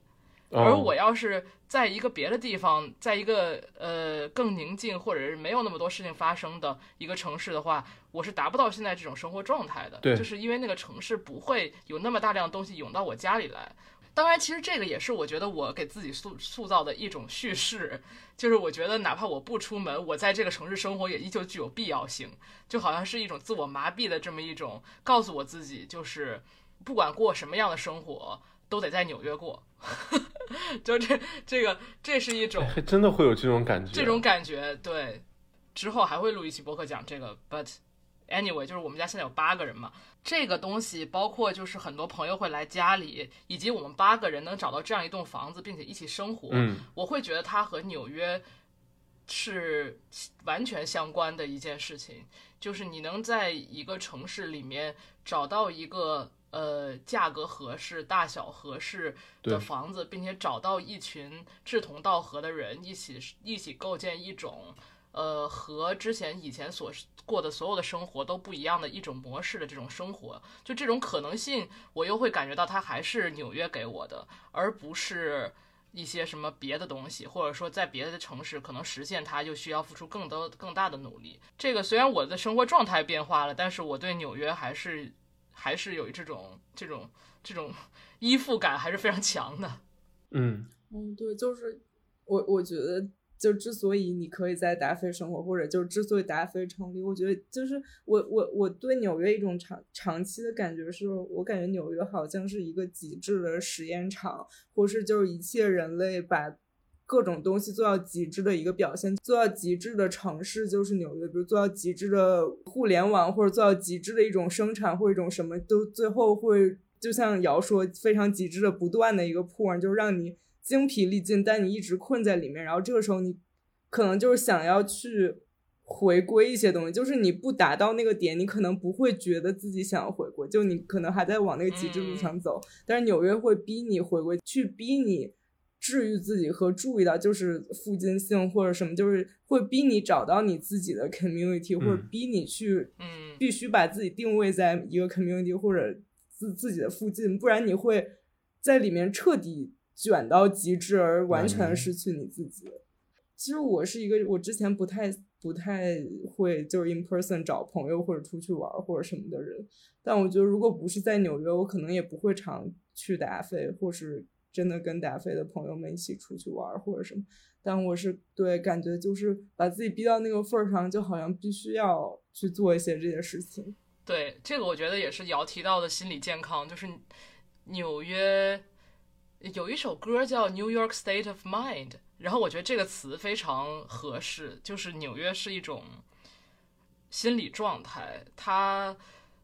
而我要是在一个别的地方，在一个呃更宁静或者是没有那么多事情发生的一个城市的话，我是达不到现在这种生活状态的。对，就是因为那个城市不会有那么大量东西涌到我家里来。当然，其实这个也是我觉得我给自己塑塑造的一种叙事，就是我觉得哪怕我不出门，我在这个城市生活也依旧具有必要性，就好像是一种自我麻痹的这么一种告诉我自己，就是不管过什么样的生活。都得在纽约过，就这这个这是一种真的会有这种感觉，这种感觉对。之后还会录一期博客讲这个，but anyway，就是我们家现在有八个人嘛，这个东西包括就是很多朋友会来家里，以及我们八个人能找到这样一栋房子并且一起生活，嗯，我会觉得它和纽约是完全相关的一件事情，就是你能在一个城市里面找到一个。呃，价格合适、大小合适的房子，并且找到一群志同道合的人，一起一起构建一种呃和之前以前所过的所有的生活都不一样的一种模式的这种生活，就这种可能性，我又会感觉到它还是纽约给我的，而不是一些什么别的东西，或者说在别的城市可能实现它就需要付出更多更大的努力。这个虽然我的生活状态变化了，但是我对纽约还是。还是有这种这种这种 依附感，还是非常强的。嗯嗯，对，就是我我觉得，就之所以你可以在达菲生活，或者就是之所以达菲成立，我觉得就是我我我对纽约一种长长期的感觉是，我感觉纽约好像是一个极致的实验场，或是就是一切人类把。各种东西做到极致的一个表现，做到极致的城市就是纽约，比如做到极致的互联网，或者做到极致的一种生产或一种什么，都最后会就像姚说，非常极致的不断的一个破，就是让你精疲力尽，但你一直困在里面，然后这个时候你可能就是想要去。回归一些东西，就是你不达到那个点，你可能不会觉得自己想要回归，就你可能还在往那个极致路上走。但是纽约会逼你回归，去逼你治愈自己和注意到就是附近性或者什么，就是会逼你找到你自己的 community，或者逼你去，嗯，必须把自己定位在一个 community 或者自自己的附近，不然你会在里面彻底卷到极致而完全失去你自己。其实我是一个，我之前不太。不太会就是 in person 找朋友或者出去玩或者什么的人，但我觉得如果不是在纽约，我可能也不会常去达菲，或是真的跟达菲的朋友们一起出去玩或者什么。但我是对感觉就是把自己逼到那个份儿上，就好像必须要去做一些这些事情。对，这个我觉得也是瑶提到的心理健康，就是纽约有一首歌叫《New York State of Mind》。然后我觉得这个词非常合适，就是纽约是一种心理状态。它，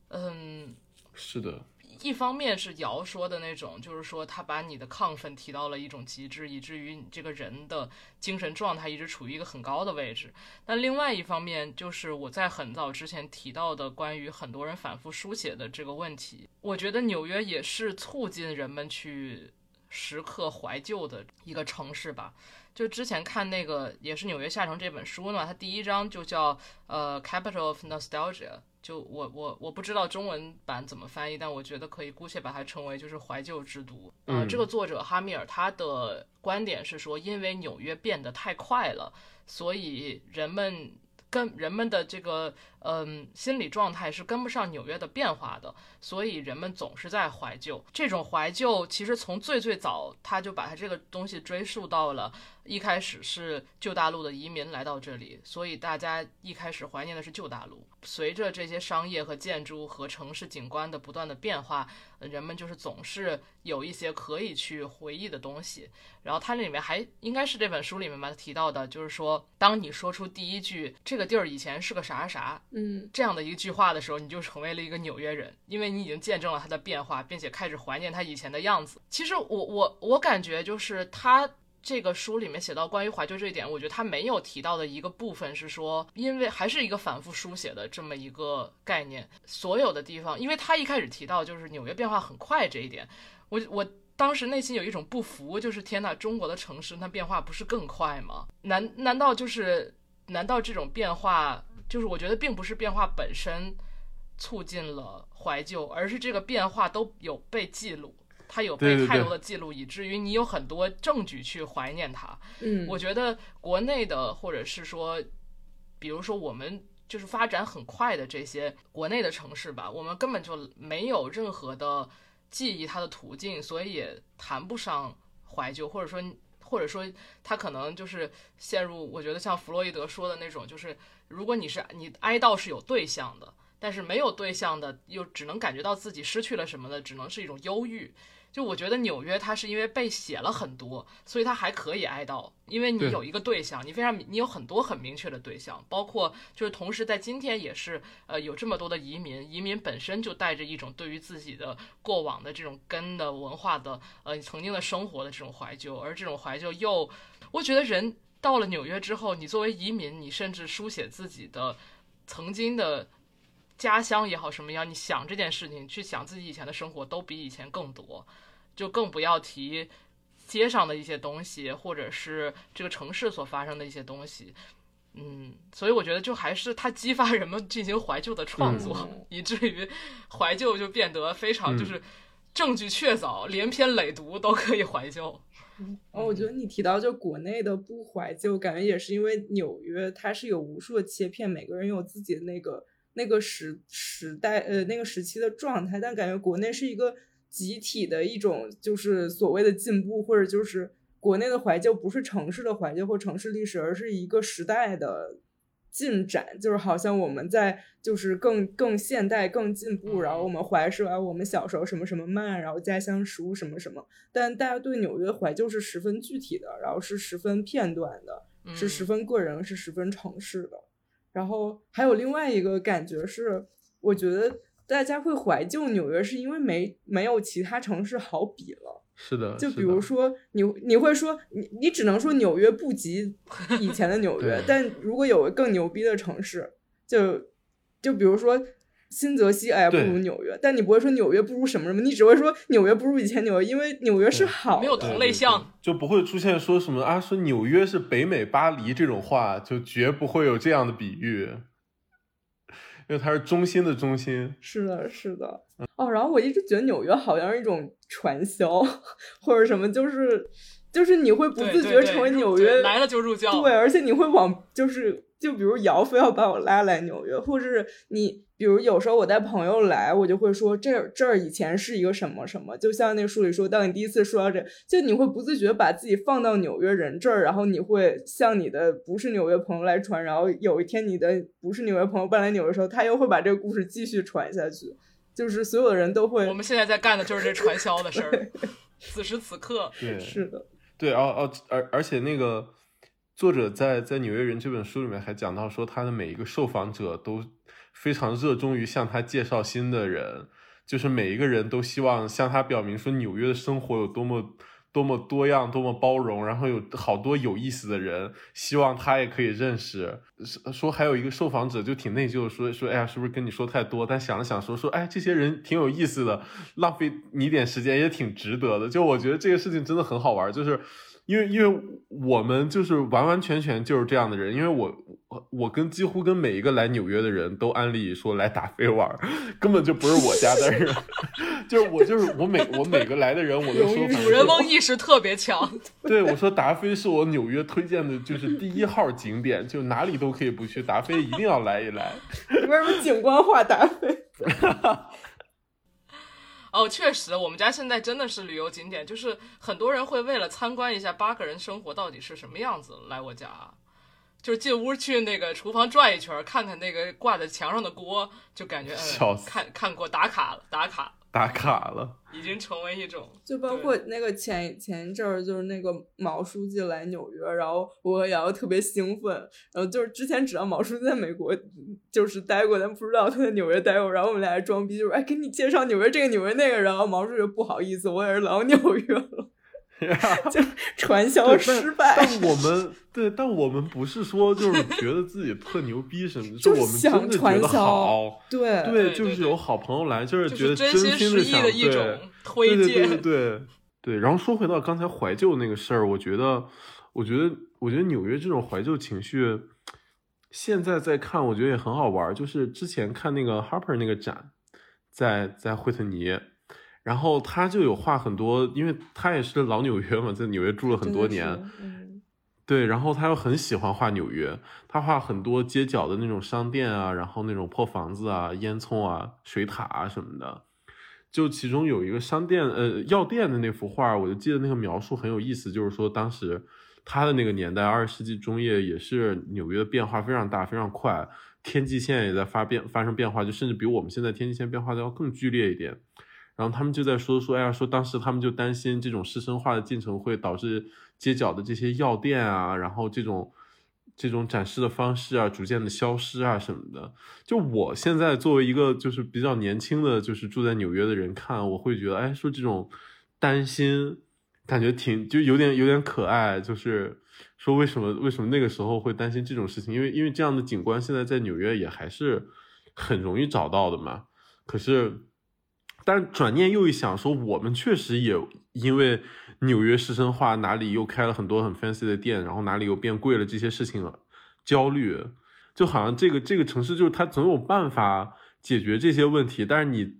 嗯，是的。一方面是瑶说的那种，就是说他把你的亢奋提到了一种极致，以至于你这个人的精神状态一直处于一个很高的位置。但另外一方面，就是我在很早之前提到的关于很多人反复书写的这个问题。我觉得纽约也是促进人们去时刻怀旧的一个城市吧。就之前看那个也是《纽约下城》这本书嘛，它第一章就叫呃 Capital of Nostalgia，就我我我不知道中文版怎么翻译，但我觉得可以姑且把它称为就是怀旧之都。呃，这个作者哈米尔他的观点是说，因为纽约变得太快了，所以人们。跟人们的这个嗯心理状态是跟不上纽约的变化的，所以人们总是在怀旧。这种怀旧其实从最最早，他就把他这个东西追溯到了一开始是旧大陆的移民来到这里，所以大家一开始怀念的是旧大陆。随着这些商业和建筑和城市景观的不断的变化。人们就是总是有一些可以去回忆的东西，然后它那里面还应该是这本书里面吧提到的，就是说，当你说出第一句“这个地儿以前是个啥啥”，嗯，这样的一句话的时候，你就成为了一个纽约人，因为你已经见证了它的变化，并且开始怀念它以前的样子。其实我我我感觉就是他。这个书里面写到关于怀旧这一点，我觉得他没有提到的一个部分是说，因为还是一个反复书写的这么一个概念，所有的地方，因为他一开始提到就是纽约变化很快这一点，我我当时内心有一种不服，就是天呐，中国的城市它变化不是更快吗？难难道就是难道这种变化就是我觉得并不是变化本身促进了怀旧，而是这个变化都有被记录。它有被太多的记录，以至于你有很多证据去怀念它。嗯，我觉得国内的，或者是说，比如说我们就是发展很快的这些国内的城市吧，我们根本就没有任何的记忆它的途径，所以也谈不上怀旧，或者说，或者说他可能就是陷入，我觉得像弗洛伊德说的那种，就是如果你是你哀悼是有对象的，但是没有对象的，又只能感觉到自己失去了什么的，只能是一种忧郁。就我觉得纽约，它是因为被写了很多，所以它还可以哀悼，因为你有一个对象，你非常你有很多很明确的对象，包括就是同时在今天也是，呃，有这么多的移民，移民本身就带着一种对于自己的过往的这种根的文化的，呃，曾经的生活的这种怀旧，而这种怀旧又，我觉得人到了纽约之后，你作为移民，你甚至书写自己的曾经的。家乡也好，什么样？你想这件事情，去想自己以前的生活，都比以前更多，就更不要提街上的一些东西，或者是这个城市所发生的一些东西。嗯，所以我觉得，就还是它激发人们进行怀旧的创作，以至于怀旧就变得非常就是证据确凿，连篇累牍都可以怀旧。哦，我觉得你提到就国内的不怀旧，感觉也是因为纽约它是有无数的切片，每个人有自己的那个。那个时时代，呃，那个时期的状态，但感觉国内是一个集体的一种，就是所谓的进步，或者就是国内的怀旧，不是城市的怀旧或城市历史，而是一个时代的进展，就是好像我们在就是更更现代、更进步，然后我们怀是啊，我们小时候什么什么慢，然后家乡食物什么什么，但大家对纽约怀旧是十分具体的，然后是十分片段的，是十分个人，是十分城市的。然后还有另外一个感觉是，我觉得大家会怀旧纽约，是因为没没有其他城市好比了。是的，就比如说你你会说你你只能说纽约不及以前的纽约，但如果有个更牛逼的城市，就就比如说新泽西，哎呀不如纽约，但你不会说纽约不如什么什么，你只会说纽约不如以前纽约，因为纽约是好，没有同类项，就不会出现说什么啊说纽约是北美巴黎这种话，就绝不会有这样的比喻。因为它是中心的中心，是的，是的，哦，然后我一直觉得纽约好像是一种传销或者什么，就是就是你会不自觉成为纽约来了就入教，对，而且你会往就是。就比如姚非要把我拉来纽约，或者是你，比如有时候我带朋友来，我就会说这这儿以前是一个什么什么，就像那书里说，当你第一次说到这，就你会不自觉把自己放到纽约人这儿，然后你会向你的不是纽约朋友来传，然后有一天你的不是纽约朋友搬来纽约的时候，他又会把这个故事继续传下去，就是所有的人都会。我们现在在干的就是这传销的事儿，此时此刻，对，是的，对，哦哦，而而且那个。作者在在《纽约人》这本书里面还讲到说，他的每一个受访者都非常热衷于向他介绍新的人，就是每一个人都希望向他表明说纽约的生活有多么多么多样、多么包容，然后有好多有意思的人，希望他也可以认识。说还有一个受访者就挺内疚，说说哎呀，是不是跟你说太多？但想了想说说哎，这些人挺有意思的，浪费你点时间也挺值得的。就我觉得这个事情真的很好玩，就是。因为因为我们就是完完全全就是这样的人，因为我我我跟几乎跟每一个来纽约的人都安利说来打飞玩，根本就不是我家的人，就是我就是我每我每个来的人我都说主人翁意识特别强，对我说达菲是我纽约推荐的就是第一号景点，就哪里都可以不去，达菲一定要来一来。为什么景观化达菲？哦，确实，我们家现在真的是旅游景点，就是很多人会为了参观一下八个人生活到底是什么样子来我家，就是进屋去那个厨房转一圈，看看那个挂在墙上的锅，就感觉嗯，看看过打卡了，打卡。打卡了，已经成为一种，就包括那个前前一阵儿，就是那个毛书记来纽约，然后我和瑶瑶特别兴奋，然后就是之前知道毛书记在美国就是待过，但不知道他在纽约待过，然后我们俩还装逼，就是哎给你介绍纽约这个纽约那个，然后毛书记不好意思，我也是老纽约了。就传销失败，但我们对，但我们不是说就是觉得自己特牛逼什么，就我们真的觉得好，对对，就是有好朋友来，就是觉得真心的想对，对对对对对。然后说回到刚才怀旧那个事儿，我觉得，我觉得，我觉得纽约这种怀旧情绪，现在在看，我觉得也很好玩。就是之前看那个 Harper 那个展，在在惠特尼。然后他就有画很多，因为他也是老纽约嘛，在纽约住了很多年，对。然后他又很喜欢画纽约，他画很多街角的那种商店啊，然后那种破房子啊、烟囱啊、水塔啊什么的。就其中有一个商店，呃，药店的那幅画，我就记得那个描述很有意思，就是说当时他的那个年代，二十世纪中叶，也是纽约的变化非常大、非常快，天际线也在发变发生变化，就甚至比我们现在天际线变化的要更剧烈一点。然后他们就在说说，哎呀，说当时他们就担心这种师生化的进程会导致街角的这些药店啊，然后这种这种展示的方式啊，逐渐的消失啊什么的。就我现在作为一个就是比较年轻的，就是住在纽约的人看，我会觉得，哎，说这种担心，感觉挺就有点有点可爱。就是说为什么为什么那个时候会担心这种事情？因为因为这样的景观现在在纽约也还是很容易找到的嘛。可是。但转念又一想，说我们确实也因为纽约市生化，哪里又开了很多很 fancy 的店，然后哪里又变贵了，这些事情了，焦虑，就好像这个这个城市就是它总有办法解决这些问题，但是你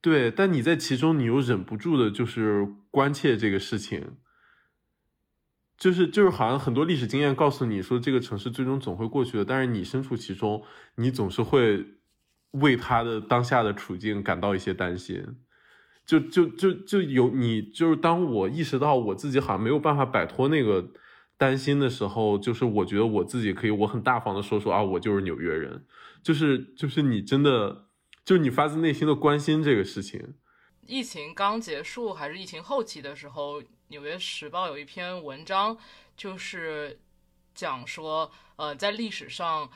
对，但你在其中你又忍不住的就是关切这个事情，就是就是好像很多历史经验告诉你说这个城市最终总会过去的，但是你身处其中，你总是会。为他的当下的处境感到一些担心，就就就就有你就是当我意识到我自己好像没有办法摆脱那个担心的时候，就是我觉得我自己可以，我很大方的说说啊，我就是纽约人，就是就是你真的，就你发自内心的关心这个事情。疫情刚结束还是疫情后期的时候，《纽约时报》有一篇文章，就是讲说，呃，在历史上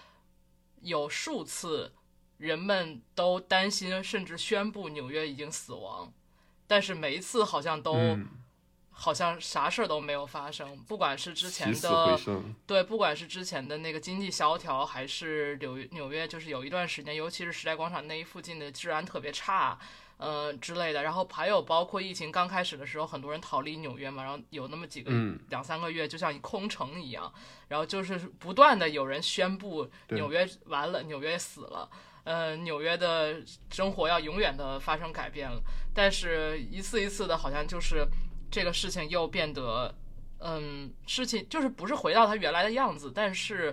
有数次人们都担心甚至宣布纽约已经死亡，但是每一次好像都。嗯好像啥事儿都没有发生，不管是之前的，对，不管是之前的那个经济萧条，还是纽约纽约就是有一段时间，尤其是时代广场那一附近的治安特别差，呃之类的。然后还有包括疫情刚开始的时候，很多人逃离纽约嘛，然后有那么几个、嗯两三个月，就像一空城一样。然后就是不断的有人宣布纽约完了，纽约死了。呃，纽约的生活要永远的发生改变了，但是一次一次的，好像就是这个事情又变得，嗯，事情就是不是回到它原来的样子，但是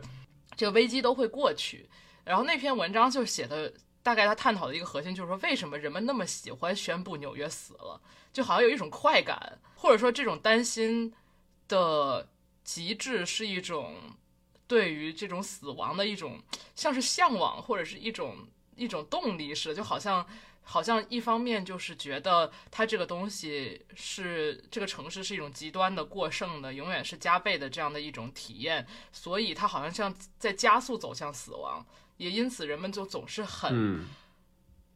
这个危机都会过去。然后那篇文章就写的，大概他探讨的一个核心就是说，为什么人们那么喜欢宣布纽约死了，就好像有一种快感，或者说这种担心的极致是一种对于这种死亡的一种像是向往，或者是一种一种动力似的，就好像好像一方面就是觉得它这个东西是这个城市是一种极端的过剩的，永远是加倍的这样的一种体验，所以它好像像在加速走向死亡，也因此人们就总是很。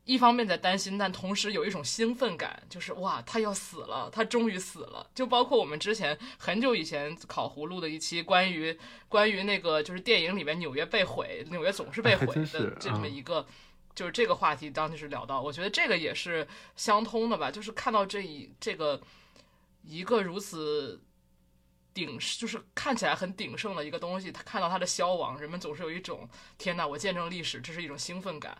一方面在担心，但同时有一种兴奋感，就是哇，他要死了，他终于死了。就包括我们之前很久以前烤葫芦的一期关于关于那个就是电影里面纽约被毁，纽约总是被毁的这么啊一个。就是这个话题，当时是聊到，我觉得这个也是相通的吧。就是看到这一这个一个如此鼎，就是看起来很鼎盛的一个东西，他看到它的消亡，人们总是有一种天哪，我见证历史，这是一种兴奋感。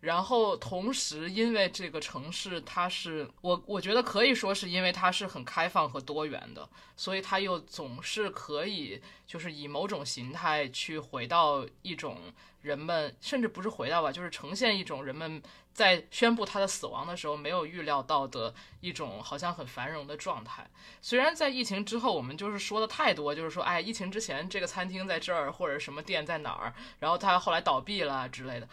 然后同时，因为这个城市它是我我觉得可以说是因为它是很开放和多元的，所以它又总是可以就是以某种形态去回到一种人们甚至不是回到吧，就是呈现一种人们在宣布他的死亡的时候没有预料到的一种好像很繁荣的状态。虽然在疫情之后，我们就是说的太多，就是说，哎，疫情之前这个餐厅在这儿，或者什么店在哪儿，然后它后来倒闭了之类的。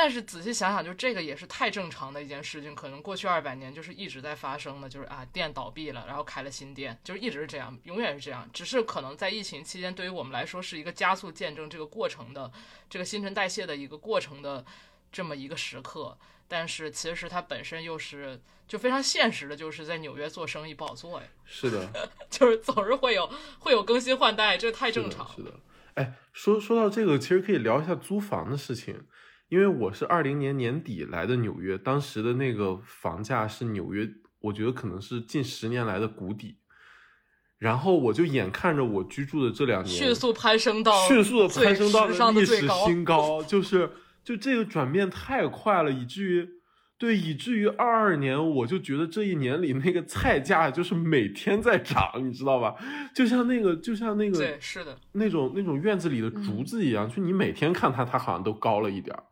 但是仔细想想，就这个也是太正常的一件事情，可能过去二百年就是一直在发生的，就是啊，店倒闭了，然后开了新店，就是一直是这样，永远是这样。只是可能在疫情期间，对于我们来说是一个加速见证这个过程的这个新陈代谢的一个过程的这么一个时刻。但是其实它本身又是就非常现实的，就是在纽约做生意不好做呀，是的，就是总是会有会有更新换代，这太正常。是的。哎，说说到这个，其实可以聊一下租房的事情，因为我是二零年年底来的纽约，当时的那个房价是纽约，我觉得可能是近十年来的谷底。然后我就眼看着我居住的这两年迅速攀升到迅速的攀升到历史新高，就是就这个转变太快了，以至于对，以至于二二年我就觉得这一年里那个菜价就是每天在涨，你知道吧？就像那个就像那个对，是的，那种那种院子里的竹子一样，就你每天看它，它好像都高了一点儿，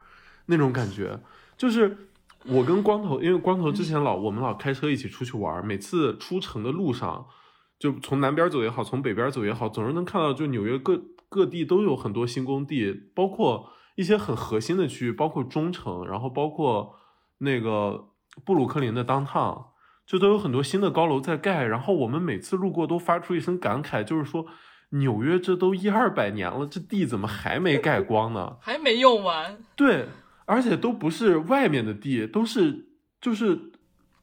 那种感觉。就是我跟光头，因为光头之前老我们老开车一起出去玩儿，每次出城的路上，就从南边走也好，从北边走也好，总是能看到，就纽约各各地都有很多新工地，包括一些很核心的区域，包括中城，然后包括那个布鲁克林的 downtown，就都有很多新的高楼在盖。然后我们每次路过都发出一声感慨，就是说纽约这都一二百年了，这地怎么还没盖光呢？还没用完。对，而且都不是外面的地，都是就是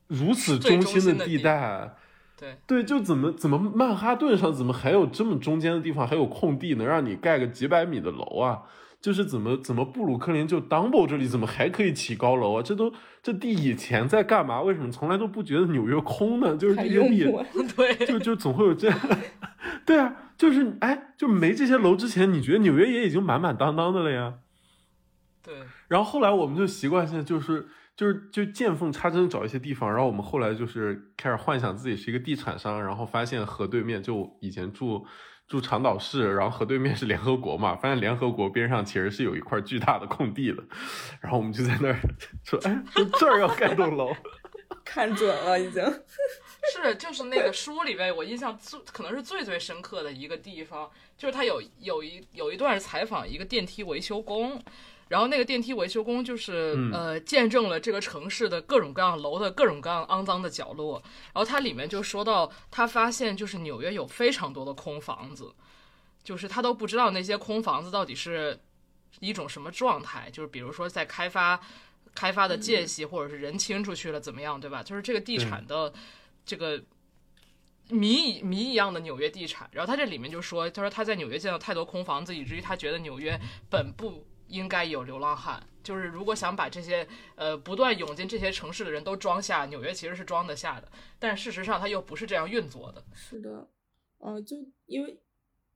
如此中心的地带。对，对，就怎么怎么曼哈顿上怎么还有这么中间的地方还有空地能让你盖个几百米的楼啊？就是怎么怎么布鲁克林就 Dumbo 这里怎么还可以起高楼啊？这都这地以前在干嘛？为什么从来都不觉得纽约空呢？就是还这些地。对，就就总会有这样，对啊，就是哎，就没这些楼之前，你觉得纽约也已经满满当当的了呀？对，然后后来我们就习惯性就是就是就见缝插针找一些地方，然后我们后来就是开始幻想自己是一个地产商，然后发现河对面就以前住住长岛市，然后河对面是联合国嘛，发现联合国边上其实是有一块巨大的空地的，然后我们就在那儿说，哎，说这儿要盖栋楼，看准了已经。是，就是那个书里面，我印象最可能是最最深刻的一个地方，就是他有有一有一段采访一个电梯维修工，然后那个电梯维修工就是、嗯呃见证了这个城市的各种各样楼的各种各样肮脏的角落，然后它里面就说到他发现就是纽约有非常多的空房子，就是他都不知道那些空房子到底是一种什么状态，就是比如说在开发。开发的间隙，或者是人清出去了，怎么样，对吧？就是这个地产的这个谜一谜一样的纽约地产。然后他这里面就说，他说他在纽约见到太多空房子，以至于他觉得纽约本不应该有流浪汉。就是如果想把这些呃不断涌进这些城市的人都装下，纽约其实是装得下的。但事实上，它又不是这样运作的。是的，嗯、就因为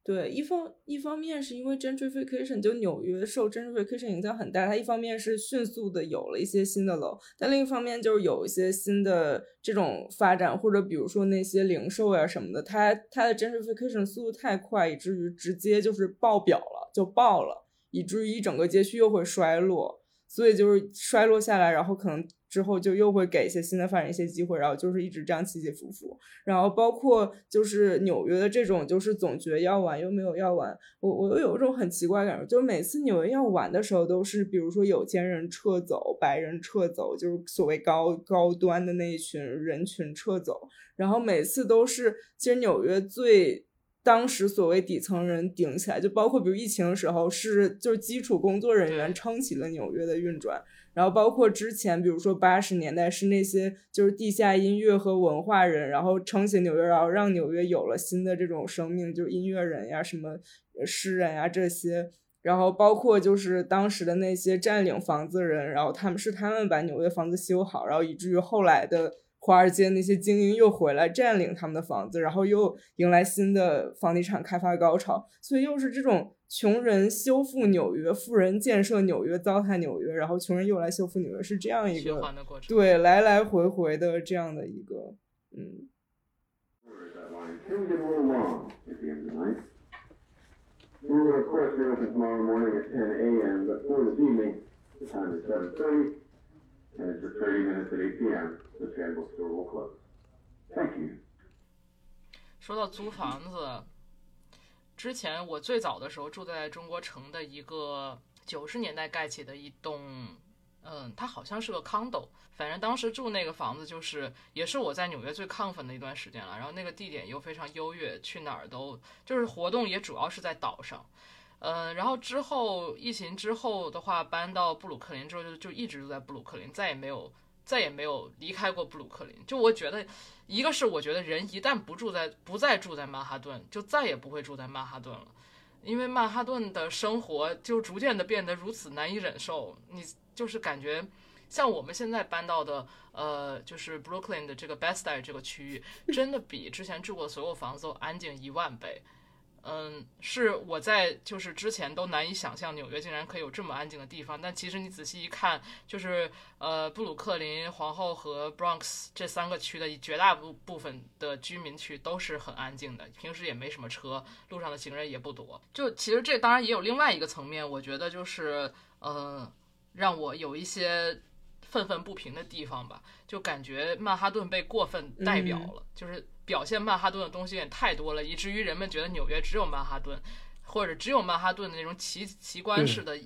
对一方一方面是因为 gentrification，就纽约受 gentrification 影响很大，它一方面是迅速的有了一些新的楼，但另一方面就是有一些新的这种发展，或者比如说那些零售呀什么的，它它的 gentrification 速度太快，以至于直接就是爆表了，就爆了，以至于一整个街区又会衰落。所以就是衰落下来，然后可能之后就又会给一些新的发展一些机会，然后就是一直这样起起伏伏。然后包括就是纽约的这种，就是总觉得要玩又没有要玩。我我又有一种很奇怪的感觉，就是每次纽约要玩的时候，都是比如说有钱人撤走，白人撤走，就是所谓高高端的那一群人群撤走。然后每次都是，其实纽约最当时所谓底层人顶起来，就包括比如疫情的时候，是就是基础工作人员撑起了纽约的运转。然后包括之前，比如说八十年代是那些就是地下音乐和文化人，然后撑起纽约，然后让纽约有了新的这种生命，就是音乐人呀、什么呃诗人呀这些。然后包括就是当时的那些占领房子的人，然后他们是他们把纽约房子修好，然后以至于后来的华尔街那些精英又回来占领他们的房子然后又迎来新的房地产开发高潮。所以又是这种穷人修复纽约富人建设纽约糟蹋纽约然后穷人又来修复纽约是这样一个循环的过程对来来回回的这样的一个嗯。说到租房子，之前我最早的时候住在中国城的一个九十年代盖起的一栋，嗯，它好像是个 condo，反正当时住那个房子就是也是我在纽约最亢奋的一段时间了。然后那个地点又非常优越，去哪儿都就是活动也主要是在岛上。呃，然后之后疫情之后的话，搬到布鲁克林之后就就一直住在布鲁克林，再也没有再也没有离开过布鲁克林。就我觉得，一个是我觉得人一旦不住在不再住在曼哈顿，就再也不会住在曼哈顿了，因为曼哈顿的生活就逐渐的变得如此难以忍受。你就是感觉像我们现在搬到的，呃，就是 Brooklyn 的这个 Bed-Stuy 这个区域，真的比之前住过的所有房子都安静一万倍。嗯，是我在就是之前都难以想象纽约竟然可以有这么安静的地方，但其实你仔细一看，就是呃布鲁克林、皇后和 Bronx 这三个区的绝大部部分的居民区都是很安静的，平时也没什么车，路上的行人也不多。就其实这当然也有另外一个层面，我觉得就是呃让我有一些愤愤不平的地方吧，就感觉曼哈顿被过分代表了，就是表现曼哈顿的东西有点太多了，以至于人们觉得纽约只有曼哈顿，或者只有曼哈顿的那种奇奇观式的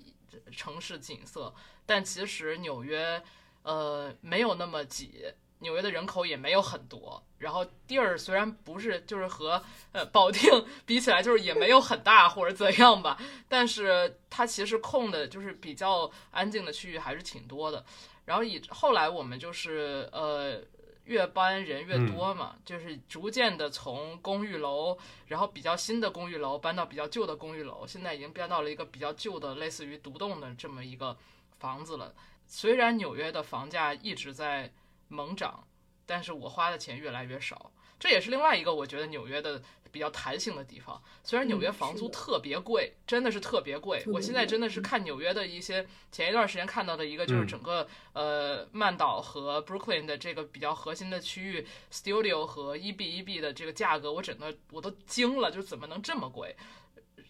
城市景色。但其实纽约，呃，没有那么挤，纽约的人口也没有很多，然后地儿虽然不是就是和呃保定 比起来，就是也没有很大或者怎样吧，但是它其实空的就是比较安静的区域还是挺多的。然后以后来我们就是呃越搬人越多嘛，就是逐渐的从公寓楼，然后比较新的公寓楼搬到比较旧的公寓楼，现在已经搬到了一个比较旧的类似于独栋的这么一个房子了。虽然纽约的房价一直在猛涨，但是我花的钱越来越少。这也是另外一个我觉得纽约的比较弹性的地方。虽然纽约嗯房租特别贵，真的是特别贵。我现在真的是看纽约的一些前一段时间看到的一个，就是嗯整个、呃曼岛和 Brooklyn 的这个比较核心的区域，Studio 和 E B 一 B 的这个价格，我整个我都惊了，就怎么能这么贵？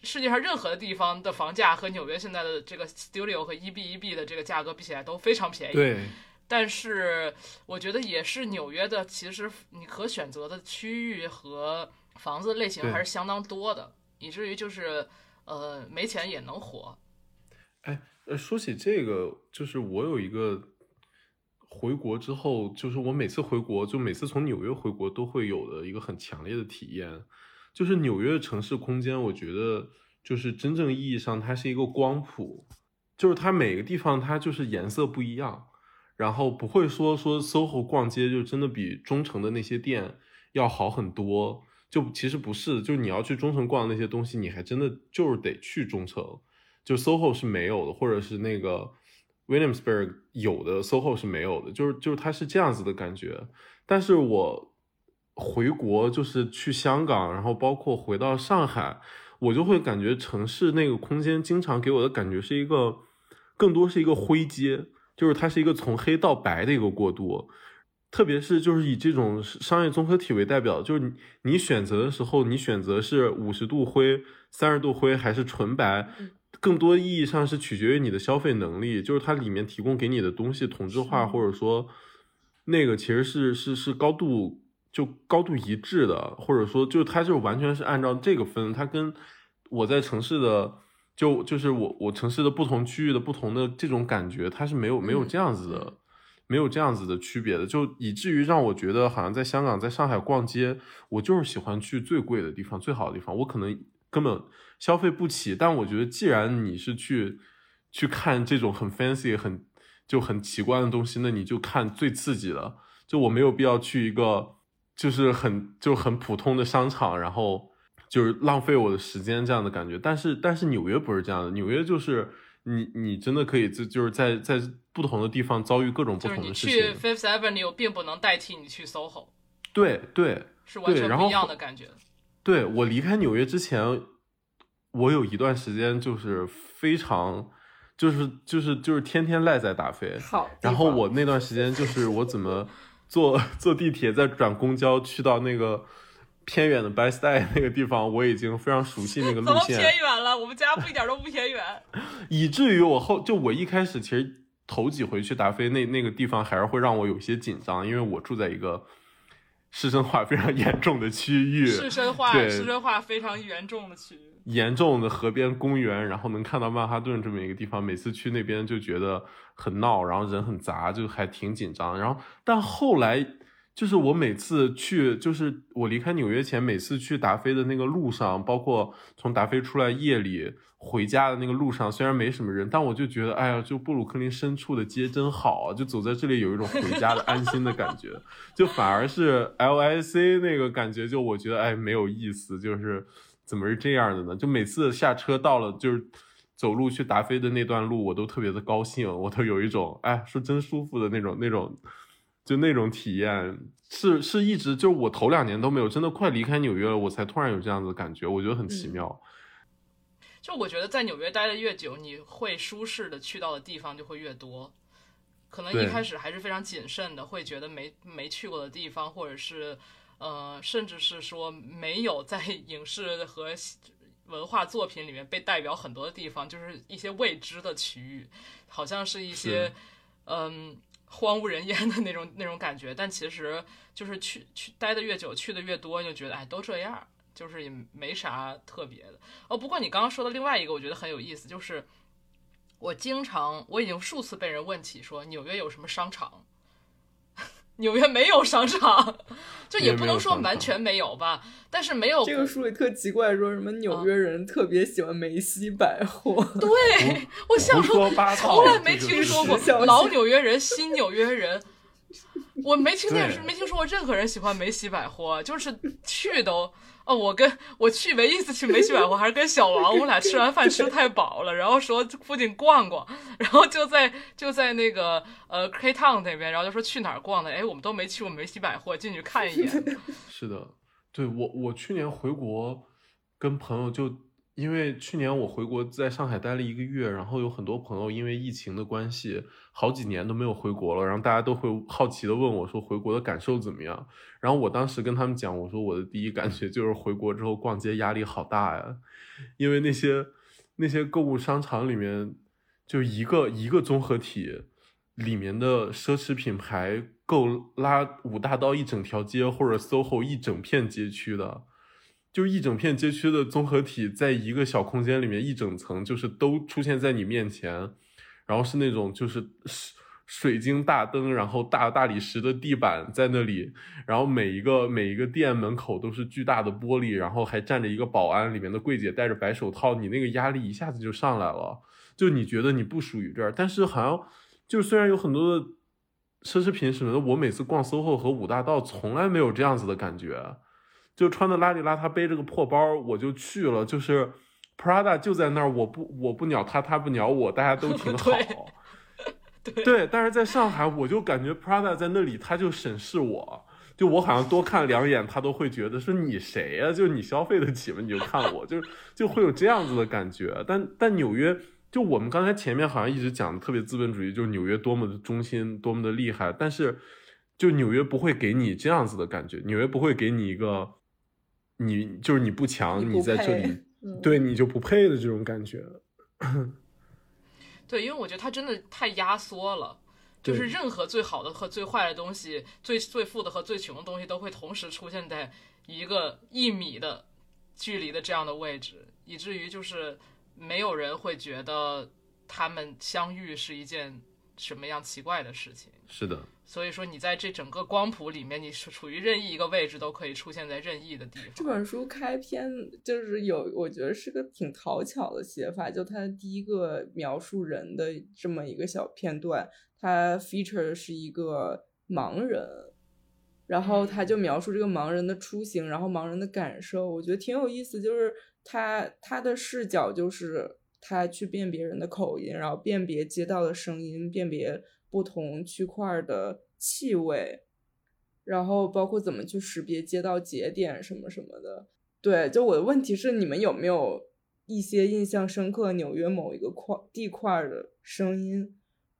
世界上任何的地方的房价和纽约现在的这个 Studio 和 E B 一 B 的这个价格比起来都非常便宜。对，但是我觉得也是纽约的，其实你可选择的区域和房子类型还是相当多的，以至于就是呃没钱也能活。哎，呃，说起这个，就是我有一个回国之后，就是我每次回国，就每次从纽约回国都会有的一个很强烈的体验，就是纽约的城市空间，我觉得就是真正意义上它是一个光谱，就是它每个地方它就是颜色不一样，然后不会说说 SOHO 逛街就真的比中城的那些店要好很多，就其实不是，就是你要去中城逛那些东西，你还真的就是得去中城。就 SOHO 是没有的，或者是那个 Williamsburg 有的 SOHO 是没有的，就是就是它是这样子的感觉。但是我回国就是去香港，然后包括回到上海，我就会感觉城市那个空间经常给我的感觉是一个更多是一个灰阶，就是它是一个从黑到白的一个过渡。特别是就是以这种商业综合体为代表，就是你你选择的时候，你选择是五十度灰、三十度灰还是纯白，更多意义上是取决于你的消费能力，就是它里面提供给你的东西同质化，或者说那个其实是是是高度就高度一致的，或者说就它就完全是按照这个分，它跟我在城市的就就是我我城市的不同区域的不同的这种感觉，它是没有没有这样子的。没有这样子的区别的，就以至于让我觉得好像在香港、在上海逛街，我就是喜欢去最贵的地方、最好的地方。我可能根本消费不起，但我觉得既然你是去去看这种很 fancy、很就很奇怪的东西，那你就看最刺激的。就我没有必要去一个就是很就很普通的商场，然后就是浪费我的时间这样的感觉。但是但是纽约不是这样的，纽约就是你你真的可以就就是在在不同的地方遭遇各种不就是你同的事去情。Fifth Avenue 并不能代替你去 SOHO，对对是完全不一样的感觉。对，我离开纽约之前，我有一段时间就是非常就是就是就是天天赖在打飞。好然后我那段时间就是我怎么坐坐地铁再转公交去到那个偏远的 b y s t y 那个地方，我已经非常熟悉那个怎么路 线。偏远了？我们家不一点都不偏远。以至于我后就我一开始其实头几回去达菲那那个地方还是会让我有些紧张，因为我住在一个师生化非常严重的区域，市生化，对市生化非常严重的区域。严重的河边公园，然后能看到曼哈顿这么一个地方，每次去那边就觉得很闹，然后人很杂，就还挺紧张。然后但后来就是我每次去，就是我离开纽约前，每次去达菲的那个路上，包括从达菲出来夜里回家的那个路上，虽然没什么人，但我就觉得，哎呀，就布鲁克林深处的街真好，就走在这里有一种回家的安心的感觉。就反而是 LIC 那个感觉，就我觉得哎没有意思，就是怎么是这样的呢？就每次下车到了，就是走路去达菲的那段路，我都特别的高兴，我都有一种哎说真舒服的那种那种，就那种体验，是是一直就是我头两年都没有，真的快离开纽约了，我才突然有这样子的感觉，我觉得很奇妙。就我觉得在纽约待的越久，你会舒适的去到的地方就会越多。可能一开始还是非常谨慎的，会觉得没没去过的地方，或者是呃，甚至是说没有在 影视和文化作品里面被代表很多的地方，就是一些未知的区域，好像是一些是嗯荒无人烟的那种那种感觉。但其实就是去去待的越久，去的越多，就觉得哎都这样，就是也没啥特别的。哦，不过你刚刚说的另外一个，我觉得很有意思，就是我经常我已经数次被人问起说纽约有什么商场。纽约没有商场，就也不能说完全没有吧，但是没有这个书里特奇怪，说什么纽约人特别喜欢梅西百货，对 我想胡说从来没听说过老纽约人、新纽约人，我没听见对。没听说过任何人喜欢梅西百货，就是去都。哦，我跟我去唯一一次去梅西百货还是跟小王，我们俩吃完饭吃太饱了，然后说附近逛逛，然后就在就在那个呃 K Town 那边，然后就说去哪儿逛的，哎，我们都没去过梅西百货，进去看一眼。是的，对我我去年回国跟朋友就因为去年我回国在上海待了一个月，然后有很多朋友因为疫情的关系，好几年都没有回国了，然后大家都会好奇的问我说回国的感受怎么样？然后我当时跟他们讲，我说我的第一感觉就是回国之后逛街压力好大呀，因为那些那些购物商场里面就一个一个综合体。里面的奢侈品牌够拉五大道一整条街或者 SOHO 一整片街区的，就一整片街区的综合体，在一个小空间里面一整层，就是都出现在你面前，然后是那种就是水晶大灯，然后大大理石的地板在那里，然后每一个每一个店门口都是巨大的玻璃，然后还站着一个保安，里面的柜姐戴着白手套，你那个压力一下子就上来了，就你觉得你不属于这儿，但是好像就虽然有很多的奢侈品什么的，我每次逛 SOHO 和五大道从来没有这样子的感觉，就穿的邋里邋遢，背着个破包我就去了，就是 Prada 就在那儿，我不我不鸟他，他不鸟我，大家都挺好。对 对，但是在上海，我就感觉 Prada 在那里，他就审视我，就我好像多看两眼，他都会觉得说你谁呀、就你消费得起吗？你就看我，就就会有这样子的感觉。但但纽约，就我们刚才前面好像一直讲的特别资本主义，就是纽约多么的中心，多么的厉害，但是就纽约不会给你这样子的感觉，纽约不会给你一个你就是你不强，你在这里，嗯对你就不配的这种感觉。对，因为我觉得它真的太压缩了，就是任何最好的和最坏的东西，最最富的和最穷的东西都会同时出现在一个一米的距离的这样的位置，以至于就是没有人会觉得他们相遇是一件什么样奇怪的事情。是的，所以说，你在这整个光谱里面，你是处于任意一个位置，都可以出现在任意的地方。这本书开篇就是有，我觉得是个挺讨巧的写法。就它第一个描述人的这么一个小片段，它 feature 的是一个盲人，然后他就描述这个盲人的出行，然后盲人的感受，我觉得挺有意思。就是他他的视角就是他去辨别人的口音，然后辨别街道的声音，辨别不同区块的气味。然后包括怎么去识别街道节点什么什么的。对，就我的问题是，你们有没有一些印象深刻纽约某一个块地块的声音，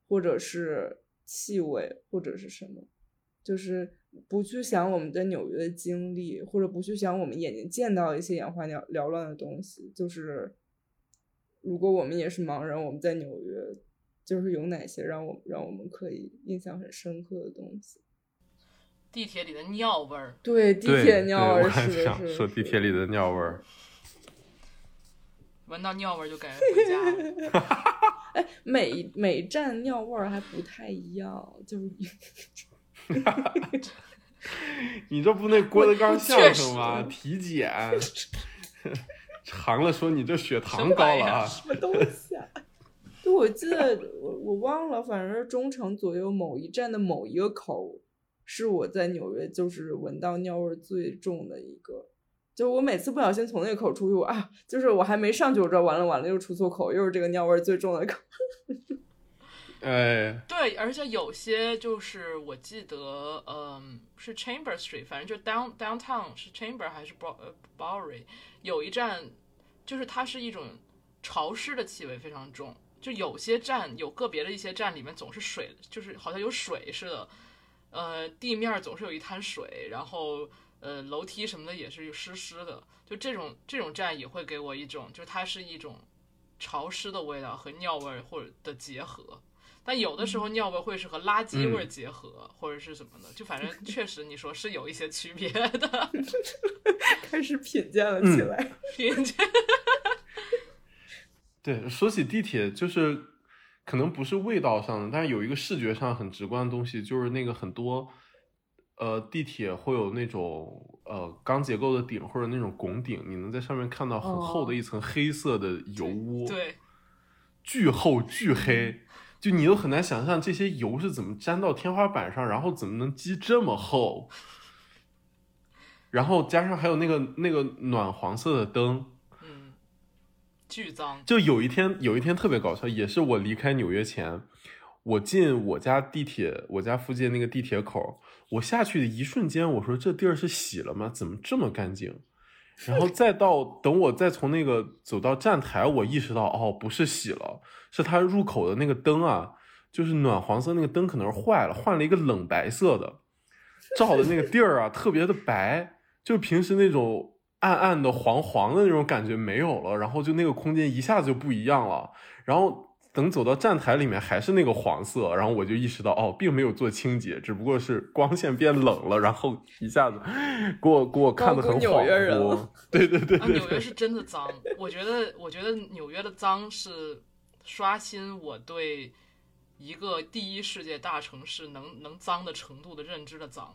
或者是气味，或者是什么？就是不去想我们在纽约的经历，或者不去想我们眼睛见到一些眼花缭缭乱的东西。就是如果我们也是盲人，我们在纽约，就是有哪些让我让我们可以印象很深刻的东西？地铁里的尿味儿，对，地铁尿味我还儿是的，想是说地铁里的尿味儿。闻到尿味儿就感觉回家了。哎，每每站尿味儿还不太一样，就是 你这不那郭德纲相声吗？体检，尝了说你这血糖高了啊！什么东西啊？对，我记得我我忘了，反正是中程左右某一站的某一个口，是我在纽约就是闻到尿味最重的一个。就我每次不小心从那个口出去，我啊，就是我还没上去，我知道完了完了，又出错口，又是这个尿味最重的口。哎，对，而且有些就是我记得，嗯，是 Chamber Street，反正就 down downtown 是 Chamber 还是 Bow 呃 Bowery，有一站就是它是一种潮湿的气味非常重，就有些站有个别的一些站里面总是水，就是好像有水似的，呃，地面总是有一滩水，然后呃楼梯什么的也是湿湿的，就这种这种站也会给我一种，就是它是一种潮湿的味道和尿味儿或者的结合。但有的时候尿味会是和垃圾味儿结合，或者是什么的，就反正 确实你说是有一些区别的。开始品鉴了起来。偏见对，说起地铁，就是可能不是味道上的，但是有一个视觉上很直观的东西，就是那个很多呃地铁会有那种呃钢结构的顶或者那种拱顶，你能在上面看到很厚的一层黑色的油污，对，巨厚巨黑，就你都很难想象这些油是怎么粘到天花板上，然后怎么能积这么厚，然后加上还有那个那个暖黄色的灯，嗯，巨脏。就有一天，有一天特别搞笑，也是我离开纽约前，我进我家地铁，我家附近那个地铁口，我下去的一瞬间，我说这地儿是洗了吗？怎么这么干净？然后再到等我再从那个走到站台，我意识到哦，不是洗了，是它入口的那个灯啊，就是暖黄色那个灯可能是坏了，换了一个冷白色的，照的那个地儿啊特别的白，就平时那种暗暗的黄黄的那种感觉没有了，然后就那个空间一下子就不一样了。然后等走到站台里面还是那个黄色，然后我就意识到哦，并没有做清洁，只不过是光线变冷了，然后一下子给我给我看的很恍约人惚了。对对对啊，对对，纽约是真的脏，我觉得，我觉得纽约的脏是刷新我对一个第一世界大城市能能脏的程度的认知的脏。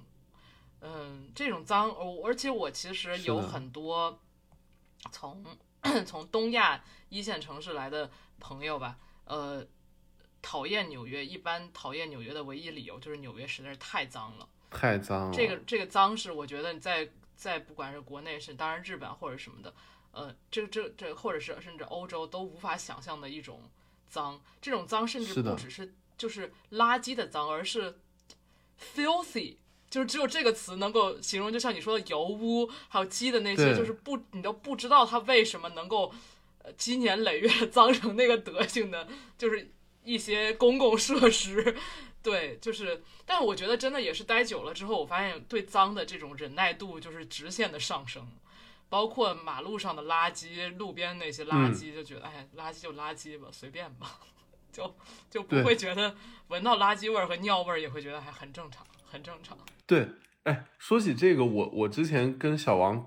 嗯，这种脏，哦而且我其实有很多从从东亚一线城市来的朋友吧，呃，讨厌纽约，一般讨厌纽约的唯一理由就是纽约实在是太脏了。太脏了。这个这个脏是我觉得你在在不管是国内是当然日本或者什么的，呃，这这这或者是甚至欧洲都无法想象的一种脏。这种脏甚至不只是就是垃圾的脏，而是 filthy。就是只有这个词能够形容，就像你说的油污，还有鸡的那些，就是不你都不知道它为什么能够呃积年累月地脏成那个德行的，就是一些公共设施。对，就是，但我觉得真的也是待久了之后，我发现对脏的这种忍耐度就是直线的上升，包括马路上的垃圾、路边那些垃圾，就觉得、哎，垃圾就垃圾吧，随便吧，就就不会觉得闻到垃圾味儿和尿味儿也会觉得还很正常，很正常。对，哎，说起这个，我我之前跟小王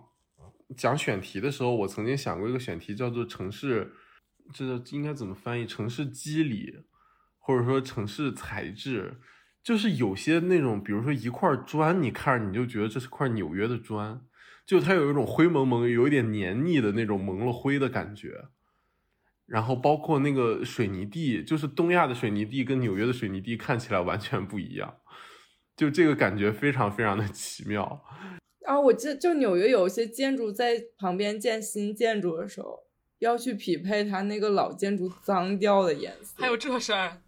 讲选题的时候，我曾经想过一个选题，叫做城市，这应该怎么翻译？城市肌理，或者说城市材质，就是有些那种，比如说一块砖，你看着你就觉得这是块纽约的砖，就它有一种灰蒙蒙、有一点黏腻的那种蒙了灰的感觉。然后包括那个水泥地，就是东亚的水泥地跟纽约的水泥地看起来完全不一样。就这个感觉非常非常的奇妙。啊，我记得就纽约有一些建筑在旁边建新建筑的时候，要去匹配它那个老建筑脏掉的颜色，还有这事儿，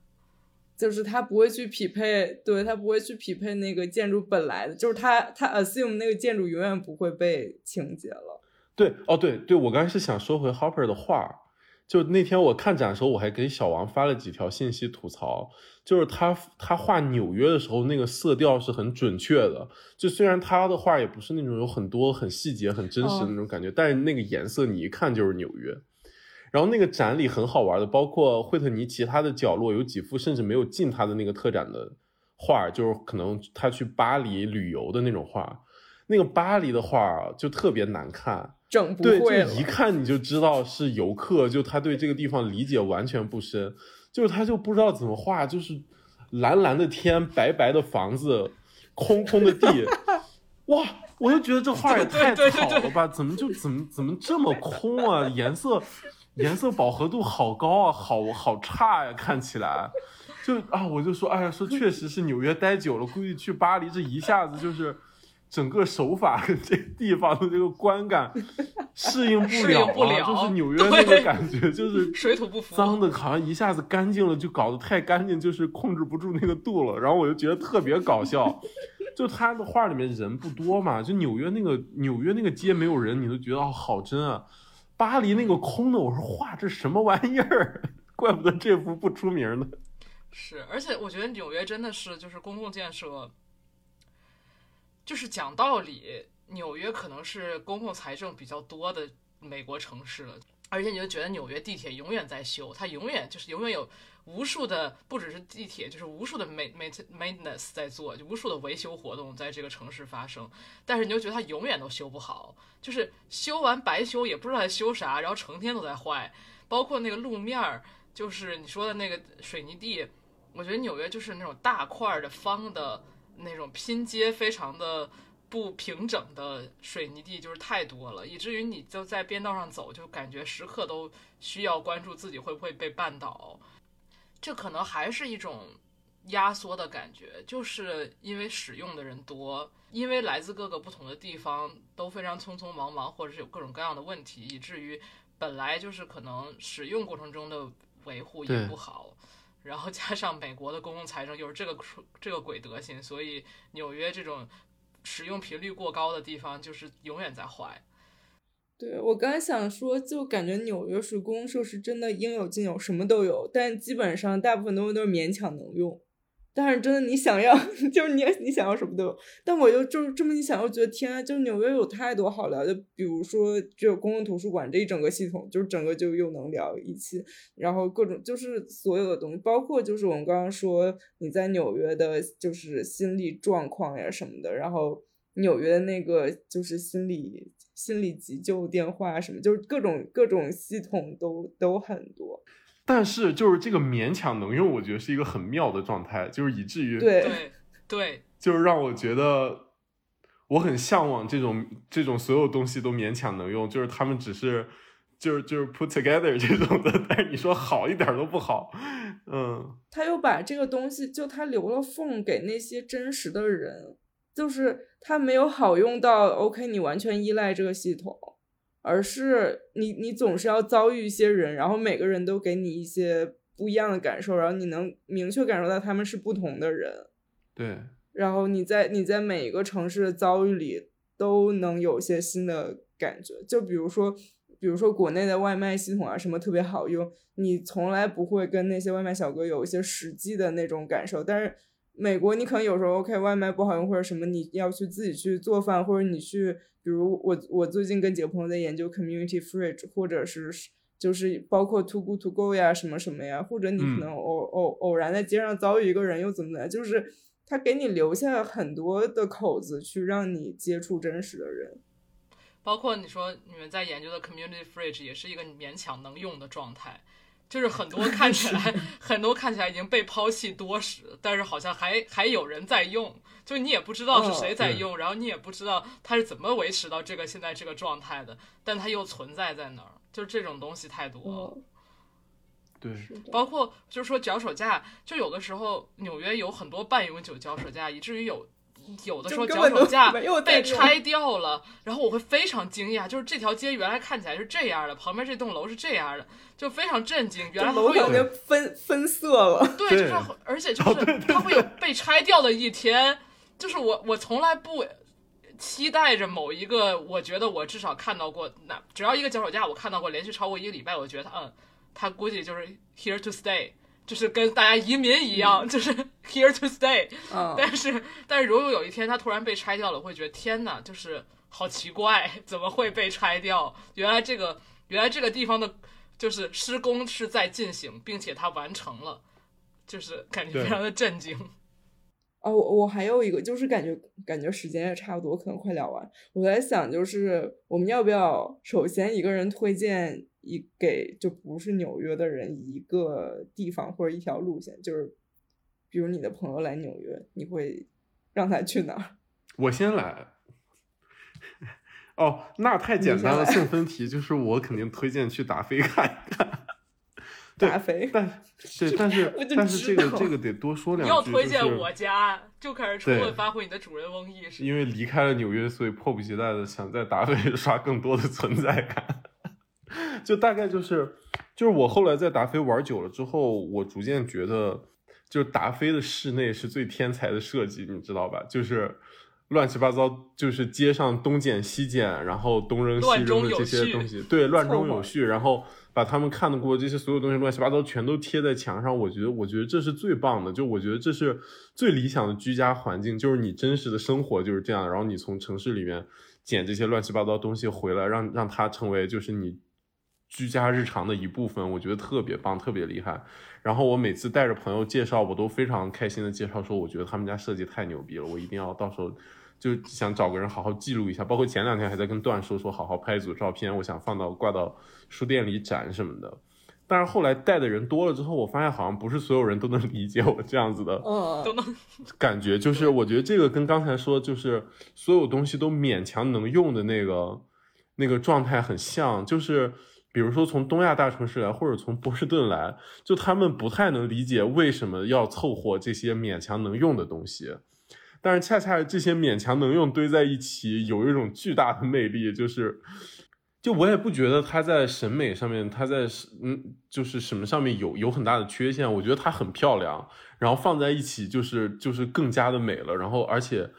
就是他不会去匹配，对他不会去匹配那个建筑本来的，就是他他 assume 那个建筑永远不会被清洁了。对，哦，对对，我刚才是想说回 Hopper 的画，就那天我看展的时候，我还给小王发了几条信息吐槽，就是他他画纽约的时候，那个色调是很准确的，就虽然他的画也不是那种有很多很细节、很真实的那种感觉，但是那个颜色你一看就是纽约。然后那个展里很好玩的，包括惠特尼其他的角落有几幅甚至没有进他的那个特展的画，就是可能他去巴黎旅游的那种画。那个巴黎的画就特别难看，整不对，就会了。一看你就知道是游客，就他对这个地方理解完全不深，就是他就不知道怎么画，就是蓝蓝的天，白白的房子，空空的地，哇！我就觉得这画也太对对对草了吧？怎么就怎么怎么这么空啊？颜色颜色饱和度好高啊，好好差呀、看起来。就啊，我就说，哎呀，说确实是纽约待久了，估计去巴黎这一下子就是整个手法跟 这个地方的这个观感适应不了啊，不了就是纽约那个感觉，就是 水土不服脏的，好像一下子干净了，就搞得太干净，就是控制不住那个度了。然后我就觉得特别搞笑，就他的画里面人不多嘛，就纽约那个纽约那个街没有人，你都觉得哦好真啊。巴黎那个空的，我说画这什么玩意儿？怪不得这幅不出名呢。是，而且我觉得纽约真的是就是公共建设，就是讲道理，纽约可能是公共财政比较多的美国城市了，而且你就觉得纽约地铁永远在修，它永远就是永远有无数的不只是地铁，就是无数的 ma ma maintenance 在做，就无数的维修活动在这个城市发生，但是你就觉得它永远都修不好，就是修完白修也不知道在修啥，然后成天都在坏，包括那个路面儿，就是你说的那个水泥地。我觉得纽约就是那种大块的方的那种拼接非常的不平整的水泥地，就是太多了，以至于你就在边道上走，就感觉时刻都需要关注自己会不会被绊倒。这可能还是一种压缩的感觉，就是因为使用的人多，因为来自各个不同的地方都非常匆匆忙忙，或者是有各种各样的问题，以至于本来就是可能使用过程中的维护也不好。然后加上美国的公共财政又是这个这个鬼德行，所以纽约这种使用频率过高的地方就是永远在坏。对我刚才想说，就感觉纽约市公共设施真的应有尽有，什么都有，但基本上大部分东西都是勉强能用。但是真的你想要，就是你你想要什么都有。但我又就是这么一想，我觉得天啊，就纽约有太多好聊的，比如说只有公共图书馆这一整个系统，就是整个就又能聊一期，然后各种就是所有的东西，包括就是我们刚刚说你在纽约的，就是心理状况呀什么的，然后纽约的那个就是心理心理急救电话什么，就是各种各种系统都都很多。但是就是这个勉强能用，我觉得是一个很妙的状态，就是以至于对。对对，就是让我觉得我很向往这种这种所有东西都勉强能用，就是他们只是就是就是 put together 这种的，但是你说好一点都不好，嗯，他又把这个东西，就他留了缝给那些真实的人，就是他没有好用到 OK，你完全依赖这个系统，而是你你总是要遭遇一些人，然后每个人都给你一些不一样的感受，然后你能明确感受到他们是不同的人，对，然后你在你在每一个城市的遭遇里都能有些新的感觉，就比如说，比如说国内的外卖系统啊什么特别好用，你从来不会跟那些外卖小哥有一些实际的那种感受，但是美国你可能有时候 OK 外卖不好用或者什么，你要去自己去做饭，或者你去，比如我我最近跟几个朋友在研究 community fridge，或者是就是包括 to go to go 呀什么什么呀，或者你可嗯能偶偶偶然在街上遭遇一个人又怎么怎么样，就是他给你留下很多的口子去让你接触真实的人。包括你说你们在研究的 community fridge 也是一个勉强能用的状态，就是很多看起来 很多看起来已经被抛弃多时，但是好像还还有人在用，就你也不知道是谁在嗯用，然后你也不知道它是怎么维持到这个现在这个状态的，但它又存在在那儿，就这种东西太多了。嗯，对，是。包括就是说脚手架，就有的时候纽约有很多半永久脚手架，以至于有有的时候脚手架被拆掉了，然后我会非常惊讶，就是这条街原来看起来是这样的，旁边这栋楼是这样的，就非常震惊，原来还会有楼感觉分分色了。对就是而且就是它会有被拆掉的一天，就是我我从来不期待着某一个，我觉得我至少看到过，那只要一个脚手架我看到过连续超过一个礼拜，我觉得嗯，他估计就是 here to stay，就是跟大家移民一样，就是 here to stay。嗯，但是但是如果有一天它突然被拆掉了，我会觉得天哪，就是好奇怪，怎么会被拆掉？原来这个原来这个地方的，就是施工是在进行，并且它完成了，就是感觉非常的震惊。哦，我我还有一个，就是感觉感觉时间也差不多，可能快聊完。我在想，就是我们要不要首先一个人推荐一给就不是纽约的人一个地方或者一条路线，就是比如你的朋友来纽约，你会让他去哪儿？我先来。哦，那太简单了，送分题就是我肯定推荐去达菲看一看。对达菲但 对，但是但是这个这个得多说两句。你要推荐我家，就开始充对分发挥你的主人翁意识。因为离开了纽约，所以迫不及待的想在达菲刷更多的存在感。就大概就是，就是我后来在达菲玩久了之后，我逐渐觉得，就是达菲的室内是最天才的设计，你知道吧？就是乱七八糟，就是街上东捡西捡，然后东扔西扔的这些东西，对，乱中有序，然后把他们看得过这些所有东西乱七八糟全都贴在墙上。我觉得，我觉得这是最棒的，就我觉得这是最理想的居家环境，就是你真实的生活就是这样，然后你从城市里面捡这些乱七八糟东西回来，让让它成为就是你居家日常的一部分，我觉得特别棒，特别厉害。然后我每次带着朋友介绍，我都非常开心的介绍说，我觉得他们家设计太牛逼了，我一定要到时候就想找个人好好记录一下。包括前两天还在跟段说说，好好拍一组照片，我想放到挂到书店里展什么的。但是后来带的人多了之后，我发现好像不是所有人都能理解我这样子的嗯，都能 感觉，就是我觉得这个跟刚才说，就是所有东西都勉强能用的那个那个状态很像，就是比如说从东亚大城市来，或者从波士顿来，就他们不太能理解为什么要凑合这些勉强能用的东西。但是恰恰这些勉强能用堆在一起，有一种巨大的魅力，就是，就我也不觉得它在审美上面，它在嗯，就是什么上面有有很大的缺陷。我觉得它很漂亮，然后放在一起就是就是更加的美了。然后而且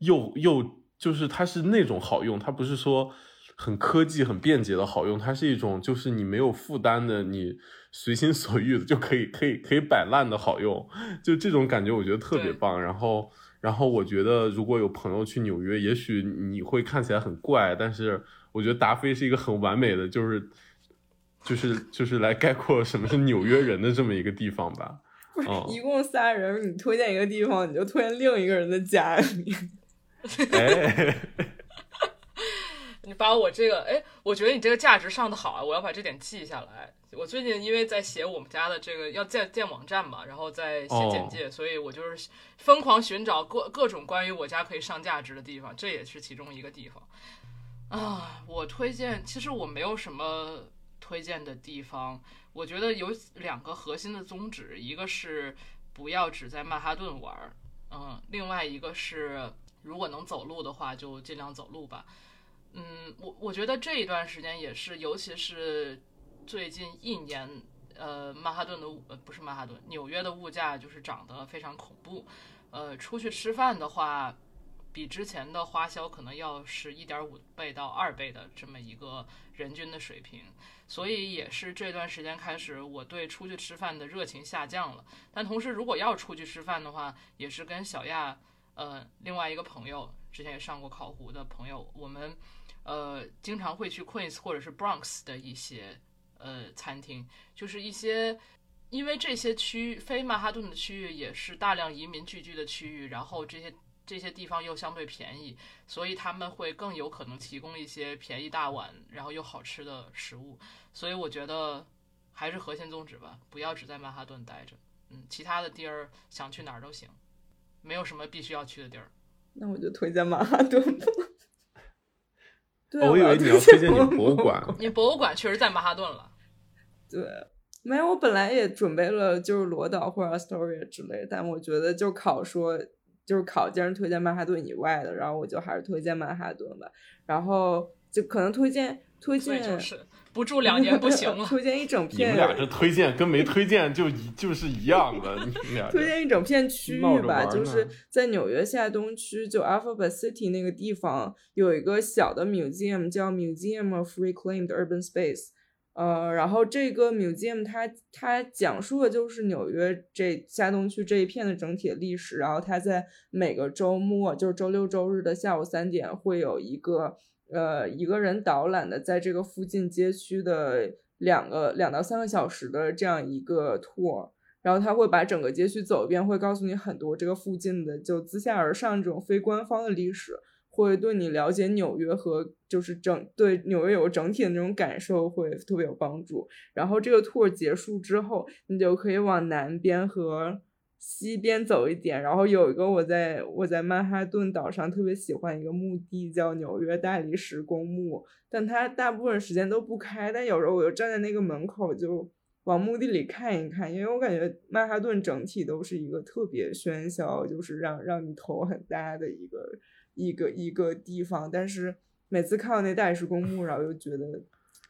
又又就是它是那种好用，它不是说很科技很便捷的好用，它是一种就是你没有负担的，你随心所欲的就可以可以可以摆烂的好用，就这种感觉我觉得特别棒。然后然后我觉得如果有朋友去纽约，也许你会看起来很怪，但是我觉得达菲是一个很完美的，就是就是就是来概括什么是纽约人的这么一个地方吧。哦一共仨人，你推荐一个地方，你就推荐另一个人的家里。哎，你把我这个，哎，我觉得你这个价值上的好啊，我要把这点记下来。我最近因为在写我们家的这个要建建网站嘛，然后在写简介，所以我就是疯狂寻找各各种关于我家可以上价值的地方，这也是其中一个地方。啊，我推荐，其实我没有什么推荐的地方，我觉得有两个核心的宗旨，一个是不要只在曼哈顿玩儿，嗯，另外一个是如果能走路的话，就尽量走路吧。嗯，我我觉得这一段时间也是，尤其是最近一年，呃，曼哈顿的呃不是曼哈顿，纽约的物价就是涨得非常恐怖。呃，出去吃饭的话，比之前的花销可能要是一点五倍到二倍的这么一个人均的水平，所以也是这段时间开始，我对出去吃饭的热情下降了。但同时，如果要出去吃饭的话，也是跟小亚，呃，另外一个朋友，之前也上过考湖的朋友，我们。呃，经常会去 Queens 或者是 Bronx 的一些呃餐厅，就是一些，因为这些区域非曼哈顿的区域也是大量移民聚居的区域，然后这些这些地方又相对便宜，所以他们会更有可能提供一些便宜大碗，然后又好吃的食物。所以我觉得还是核心宗旨吧，不要只在曼哈顿待着，嗯，其他的地儿想去哪儿都行，没有什么必须要去的地儿。那我就推荐曼哈顿吧。对啊，我以为你要推推荐你博物馆。你博物馆确实在曼哈顿了。对，没有，我本来也准备了，就是罗导或者 Astoria 之类，但我觉得就考说，就是考既然推荐曼哈顿以外的，然后我就还是推荐曼哈顿吧。然后就可能推荐推荐，就是不住两年不行了。推荐一整片你们片，俩这推荐跟没推荐就一就是一样的，你们俩 推荐一整片区域吧，就是在纽约下东区，就 Alphabet City 那个地方有一个小的 museum 叫 Museum of Reclaimed Urban Space。呃，然后这个 museum 它它讲述的就是纽约这下东区这一片的整体历史，然后它在每个周末，就是周六周日的下午三点会有一个呃一个人导览的，在这个附近街区的两个两到三个小时的这样一个 tour。然后他会把整个街区走一遍，会告诉你很多这个附近的就自下而上这种非官方的历史，会对你了解纽约和就是整对纽约有个整体的那种感受会特别有帮助。然后这个 tour 结束之后，你就可以往南边和西边走一点，然后有一个我在我在曼哈顿岛上特别喜欢一个墓地叫纽约大理石公墓，但它大部分时间都不开，但有时候我就站在那个门口就。往墓地里看一看，因为我感觉曼哈顿整体都是一个特别喧嚣，就是让让你头很大的一个一个一个地方。但是每次看到那大理石公墓，然后又觉得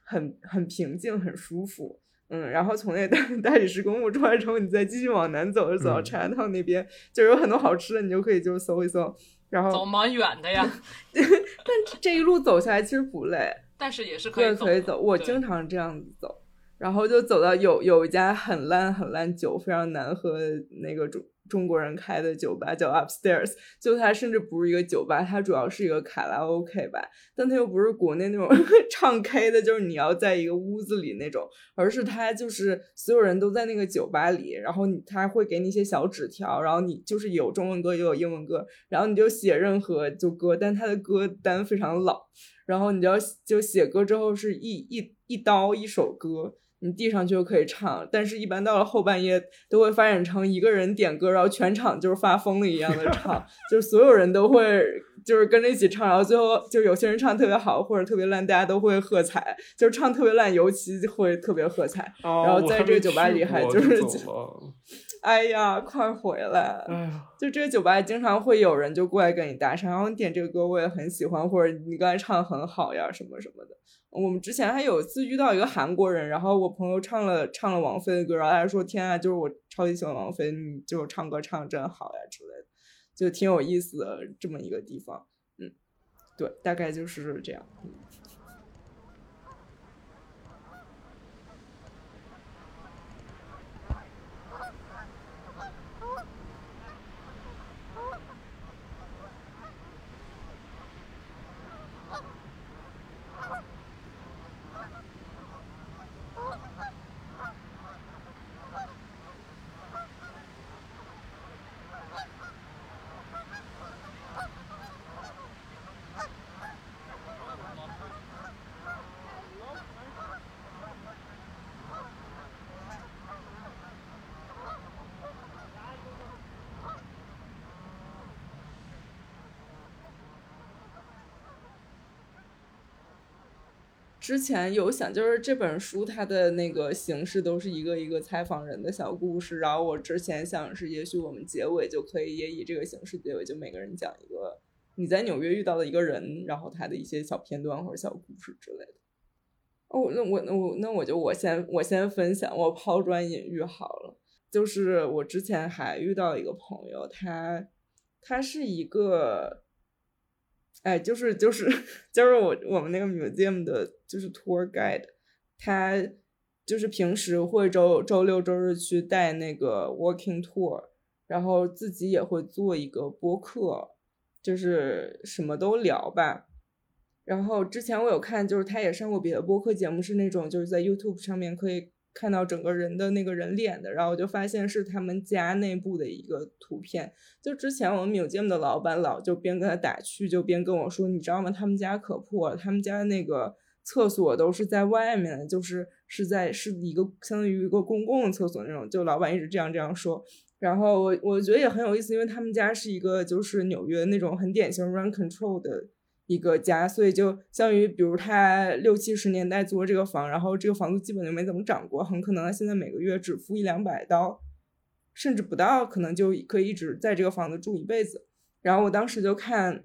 很很平静，很舒服。嗯，然后从那大大理石公墓出来之后，你再继续往南走，就走到嗯 Chinatown 那边，就有很多好吃的，你就可以就搜一搜。然后，走蛮远的呀，但这一路走下来其实不累。但是也是可以，走。可以走。我经常这样子走，然后就走到有有一家很烂很烂酒，非常难喝的那个中中国人开的酒吧，叫 Upstairs。就它甚至不是一个酒吧，它主要是一个卡拉 OK 吧，但它又不是国内那种 唱 K 的，就是你要在一个屋子里那种，而是它就是所有人都在那个酒吧里，然后你他会给你一些小纸条，然后你就是有中文歌也有英文歌，然后你就写任何就歌，但他的歌单非常老。然后你就要就写歌之后是一一一刀一首歌，你递上去就可以唱。但是，一般到了后半夜都会发展成一个人点歌，然后全场就是发疯了一样的唱，就是所有人都会就是跟着一起唱，然后最后就有些人唱特别好或者特别烂，大家都会喝彩；就是唱特别烂，尤其会特别喝彩。然然后在这个酒吧里还就是 哎呀，快回来！哎呀，就这个酒吧经常会有人就过来跟你搭讪，然后你点这个歌我也很喜欢，或者你刚才唱的很好呀，什么什么的。我们之前还有一次遇到一个韩国人，然后我朋友唱了唱了王菲的歌，然后他说：“天啊，就是我超级喜欢王菲，你就唱歌唱的真好呀之类的，就挺有意思的这么一个地方。”嗯，对，大概就是这样。之前有想，就是这本书它的那个形式都是一个一个采访人的小故事，然后我之前想是，也许我们结尾就可以也以这个形式结尾，就每个人讲一个你在纽约遇到的一个人，然后他的一些小片段或者小故事之类的。哦，那我那我那我就我先我先分享，我抛砖引玉好了。就是我之前还遇到一个朋友，他他是一个。哎，就是就是 就是我我们那个 museum 的，就是 tour guide，他就是平时会周周六周日去带那个 walking tour，然后自己也会做一个播客，就是什么都聊吧。然后之前我有看，就是他也上过别的播客节目，是那种就是在 YouTube 上面可以。看到整个人的那个人脸的，然后我就发现是他们家内部的一个图片。就之前我们 museum 的老板老就边跟他打趣，就边跟我说：“你知道吗？他们家可破了，他们家那个厕所都是在外面，就是是在是一个相当于一个公共厕所那种。”就老板一直这样这样说。然后我我觉得也很有意思，因为他们家是一个就是纽约那种很典型 run control 的。一个家，所以就相当于，比如他六七十年代租这个房，然后这个房子基本就没怎么涨过，很可能他现在每个月只付一两百刀，甚至不到，可能就可以一直在这个房子住一辈子。然后我当时就看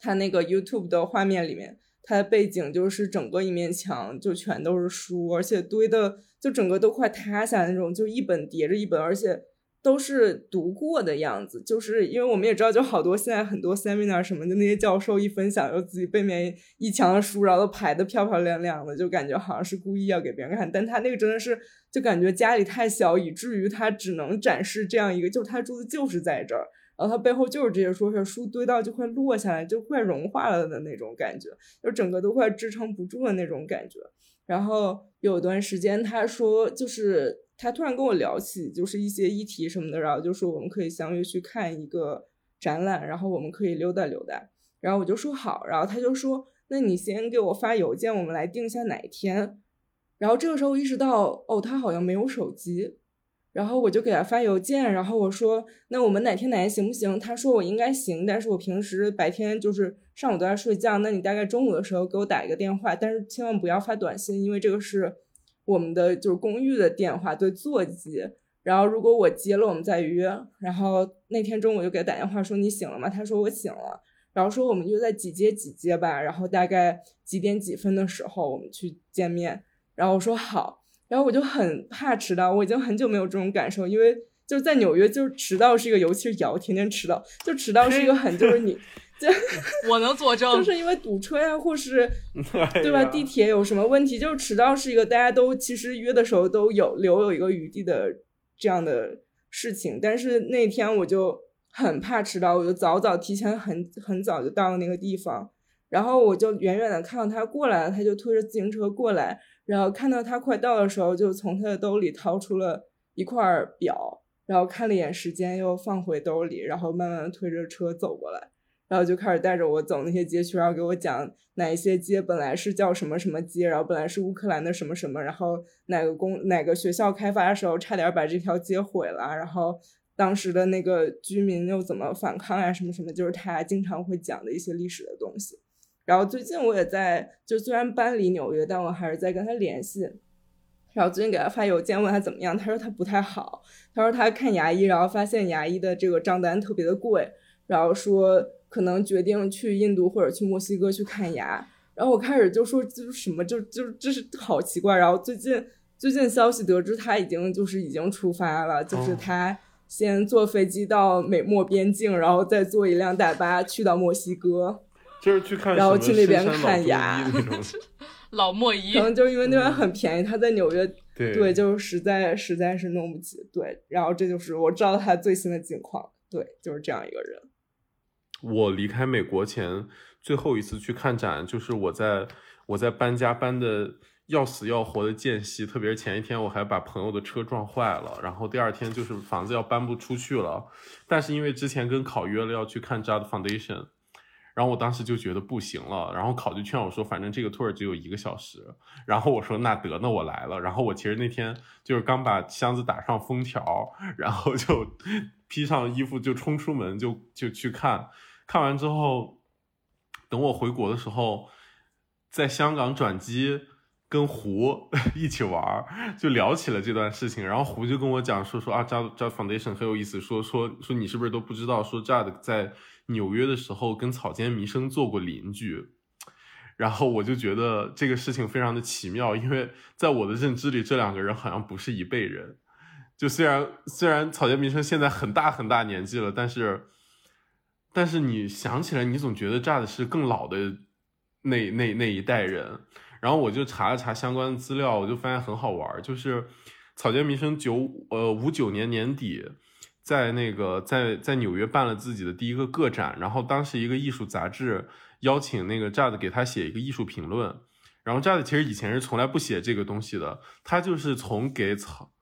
他那个 YouTube 的画面里面，他的背景就是整个一面墙就全都是书，而且堆的就整个都快塌下来那种，就一本叠着一本，而且。都是读过的样子，就是因为我们也知道，就好多现在很多 seminar 什么的，那些教授一分享，就自己背面一墙的书，然后都排的漂漂亮亮的，就感觉好像是故意要给别人看。但他那个真的是，就感觉家里太小，以至于他只能展示这样一个，就是他住的就是在这儿，然后他背后就是这些书，书堆到就快落下来，就快融化了的那种感觉，就整个都快支撑不住的那种感觉。然后有段时间他说就是。他突然跟我聊起，就是一些议题什么的，然后就说我们可以相约去看一个展览，然后我们可以溜达溜达。然后我就说好，然后他就说，那你先给我发邮件，我们来定一下哪一天。然后这个时候我意识到，哦，他好像没有手机。然后我就给他发邮件，然后我说，那我们哪天哪天行不行？他说我应该行，但是我平时白天就是上午都在睡觉，那你大概中午的时候给我打一个电话，但是千万不要发短信，因为这个是。我们的就是公寓的电话对座机，然后如果我接了，我们再约。然后那天中午就给他打电话说你醒了吗？他说我醒了。然后说我们就在几街几街吧，然后大概几点几分的时候我们去见面。然后我说好。然后我就很怕迟到，我已经很久没有这种感受，因为就是在纽约，就是迟到是一个，尤其是瑶天天迟到，就迟到是一个很就是你。我能作证，就是因为堵车呀，或是 对吧？地铁有什么问题，就是迟到是一个大家都其实约的时候都有留有一个余地的这样的事情。但是那天我就很怕迟到，我就早早提前很很早就到了那个地方，然后我就远远的看到他过来了，他就推着自行车过来，然后看到他快到的时候，就从他的兜里掏出了一块表，然后看了一眼时间，又放回兜里，然后慢慢的推着车走过来。然后就开始带着我走那些街区，然后给我讲哪一些街本来是叫什么什么街，然后本来是乌克兰的什么什么，然后哪个公哪个学校开发的时候差点把这条街毁了，然后当时的那个居民又怎么反抗啊什么什么，就是他经常会讲的一些历史的东西。然后最近我也在，就虽然搬离纽约，但我还是在跟他联系。然后最近给他发邮件问他怎么样，他说他不太好，他说他看牙医，然后发现牙医的这个账单特别的贵，然后说。可能决定去印度或者去墨西哥去看牙，然后我开始就说就是什么就就这是好奇怪，然后最近最近消息得知他已经就是已经出发了，就是他先坐飞机到美墨边境，然后再坐一辆大巴去到墨西哥，就是去看，然后去那边看牙，老莫伊，可能就是因为那边很便宜，他在纽约 对，就是实在实在是弄不起，对，然后这就是我知道他最新的近况，对，就是这样一个人。我离开美国前最后一次去看展，就是我在我在搬家搬的要死要活的间隙，特别是前一天我还把朋友的车撞坏了，然后第二天就是房子要搬不出去了，但是因为之前跟考约了要去看 Judd Foundation，然后我当时就觉得不行了，然后考就劝我说，反正这个 tour 只有一个小时，然后我说那得那我来了，然后我其实那天就是刚把箱子打上封条，然后就 披上衣服就冲出门就就去看。看完之后，等我回国的时候，在香港转机，跟胡 一起玩，就聊起了这段事情。然后胡就跟我讲说说啊，Jade Jade Foundation 很有意思，说说说你是不是都不知道，说 Jade 在纽约的时候跟草间弥生做过邻居。然后我就觉得这个事情非常的奇妙，因为在我的认知里，这两个人好像不是一辈人。就虽然虽然草间弥生现在很大很大年纪了，但是但是你想起来，你总觉得炸的是更老的那那那一代人。然后我就查了查相关的资料，我就发现很好玩，就是草间弥生九呃五九年年底在那个在在纽约办了自己的第一个个展，然后当时一个艺术杂志邀请那个 Jade 给他写一个艺术评论，然后 Jade 其实以前是从来不写这个东西的，他就是从给草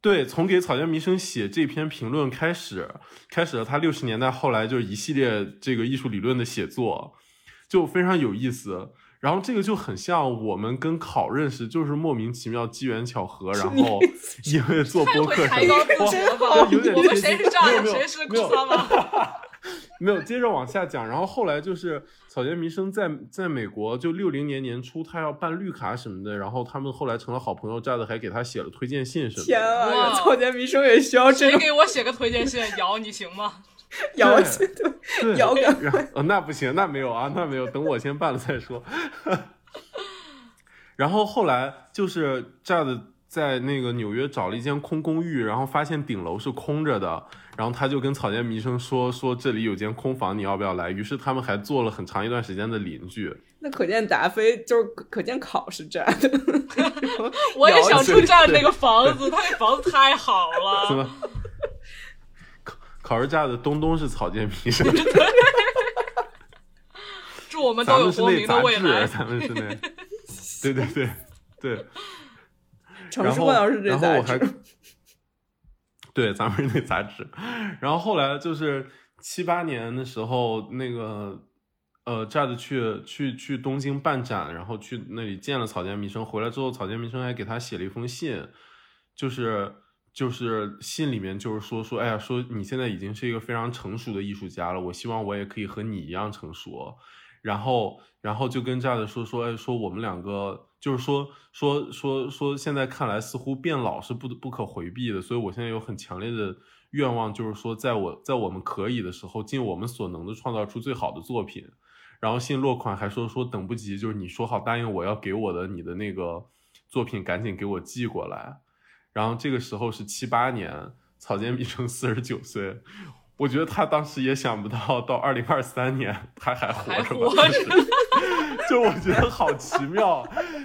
对从给草间弥生写这篇评论开始，开始了他六十年代后来就是一系列这个艺术理论的写作，就非常有意思。然后这个就很像我们跟考认识，就是莫名其妙机缘巧合，然后因为做播客会抬高自己了吧？有点我们贴近谁是这样的，没有没有谁是没有库萨吗？没有，接着往下讲。然后后来就是草间弥生在在美国，就六零年年初，他要办绿卡什么的，然后他们后来成了好朋友，炸的还给他写了推荐信什么天的。啊，哇草间弥生也需要这谁种给我写个推荐信？瑶，你行吗？摇起对对，摇杆然后、呃、那不行，那没有啊，那没有，等我先办了再说。然后后来就是炸的在那个纽约找了一间空公寓，然后发现顶楼是空着的，然后他就跟草间弥生说说这里有间空房，你要不要来？于是他们还做了很长一段时间的邻居。那可见达菲就是可可见考是这样的，我也想对住占那个房子，他那房子太好了。考考试架的东东是草间弥生，祝我们都有光明的未来。咱们是那，对对对对。城市冠老师这然后我还杂志，对，咱们是那杂志。然后后来就是七八年的时候，那个呃，炸子去去去东京办展，然后去那里见了草间弥生。回来之后，草间弥生还给他写了一封信，就是就是信里面就是说说，哎呀，说你现在已经是一个非常成熟的艺术家了，我希望我也可以和你一样成熟。然后，然后就跟炸的说说，哎，说我们两个就是说说说说，现在看来似乎变老是不不可回避的，所以我现在有很强烈的愿望，就是说，在我在我们可以的时候，尽我们所能的创造出最好的作品。然后信落款还说说等不及，就是你说好答应我要给我的你的那个作品，赶紧给我寄过来。然后这个时候是七八年，草间弥生四十九岁。我觉得他当时也想不到，到二零二三年他还活着吧？就 是就我觉得好奇妙，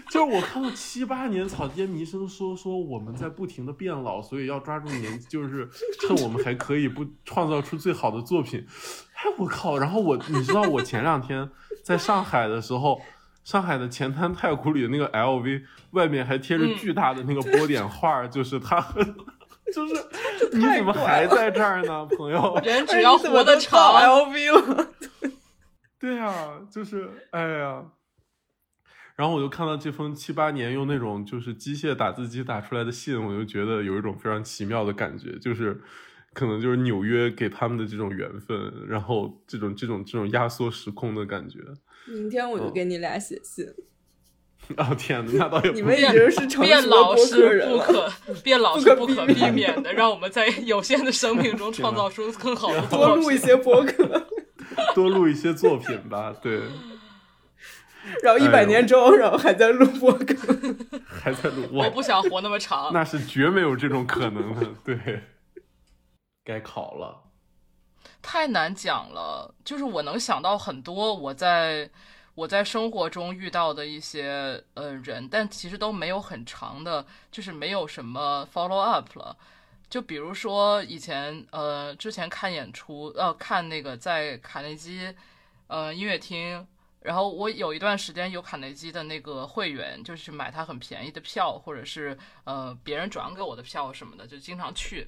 就是我看到七八年草间弥生说说我们在不停的变老，所以要抓住年纪，就是趁我们还可以不创造出最好的作品。哎，我靠！然后我你知道我前两天在上海的时候，上海的前滩太古里的那个 LV 外面还贴着嗯巨大的那个波点画，就是他和。就是你怎么还在这儿呢，朋友？人只要活得长，LV 了，对呀、就是哎呀，然后我就看到这封七八年用那种就是机械打字机打出来的信，我就觉得有一种非常奇妙的感觉，就是可能就是纽约给他们的这种缘分，然后这种这种这种压缩时空的感觉。明天我就给你俩写信，哦天哪，那倒也不你们已经是成变老是。不可 变老是不可避免的，让我们在有限的生命中创造出更好的。多录一些博客，多录一些作品吧。对，然后一百年之后，然后还在录博客。还在录，我不想活那么长。那是绝没有这种可能的。对，该考了。太难讲了，就是我能想到很多我在我在生活中遇到的一些呃人，但其实都没有很长的，就是没有什么 follow up 了。就比如说以前呃之前看演出呃看那个在卡内基呃音乐厅，然后我有一段时间有卡内基的那个会员，就是买他很便宜的票，或者是呃别人转给我的票什么的，就经常去。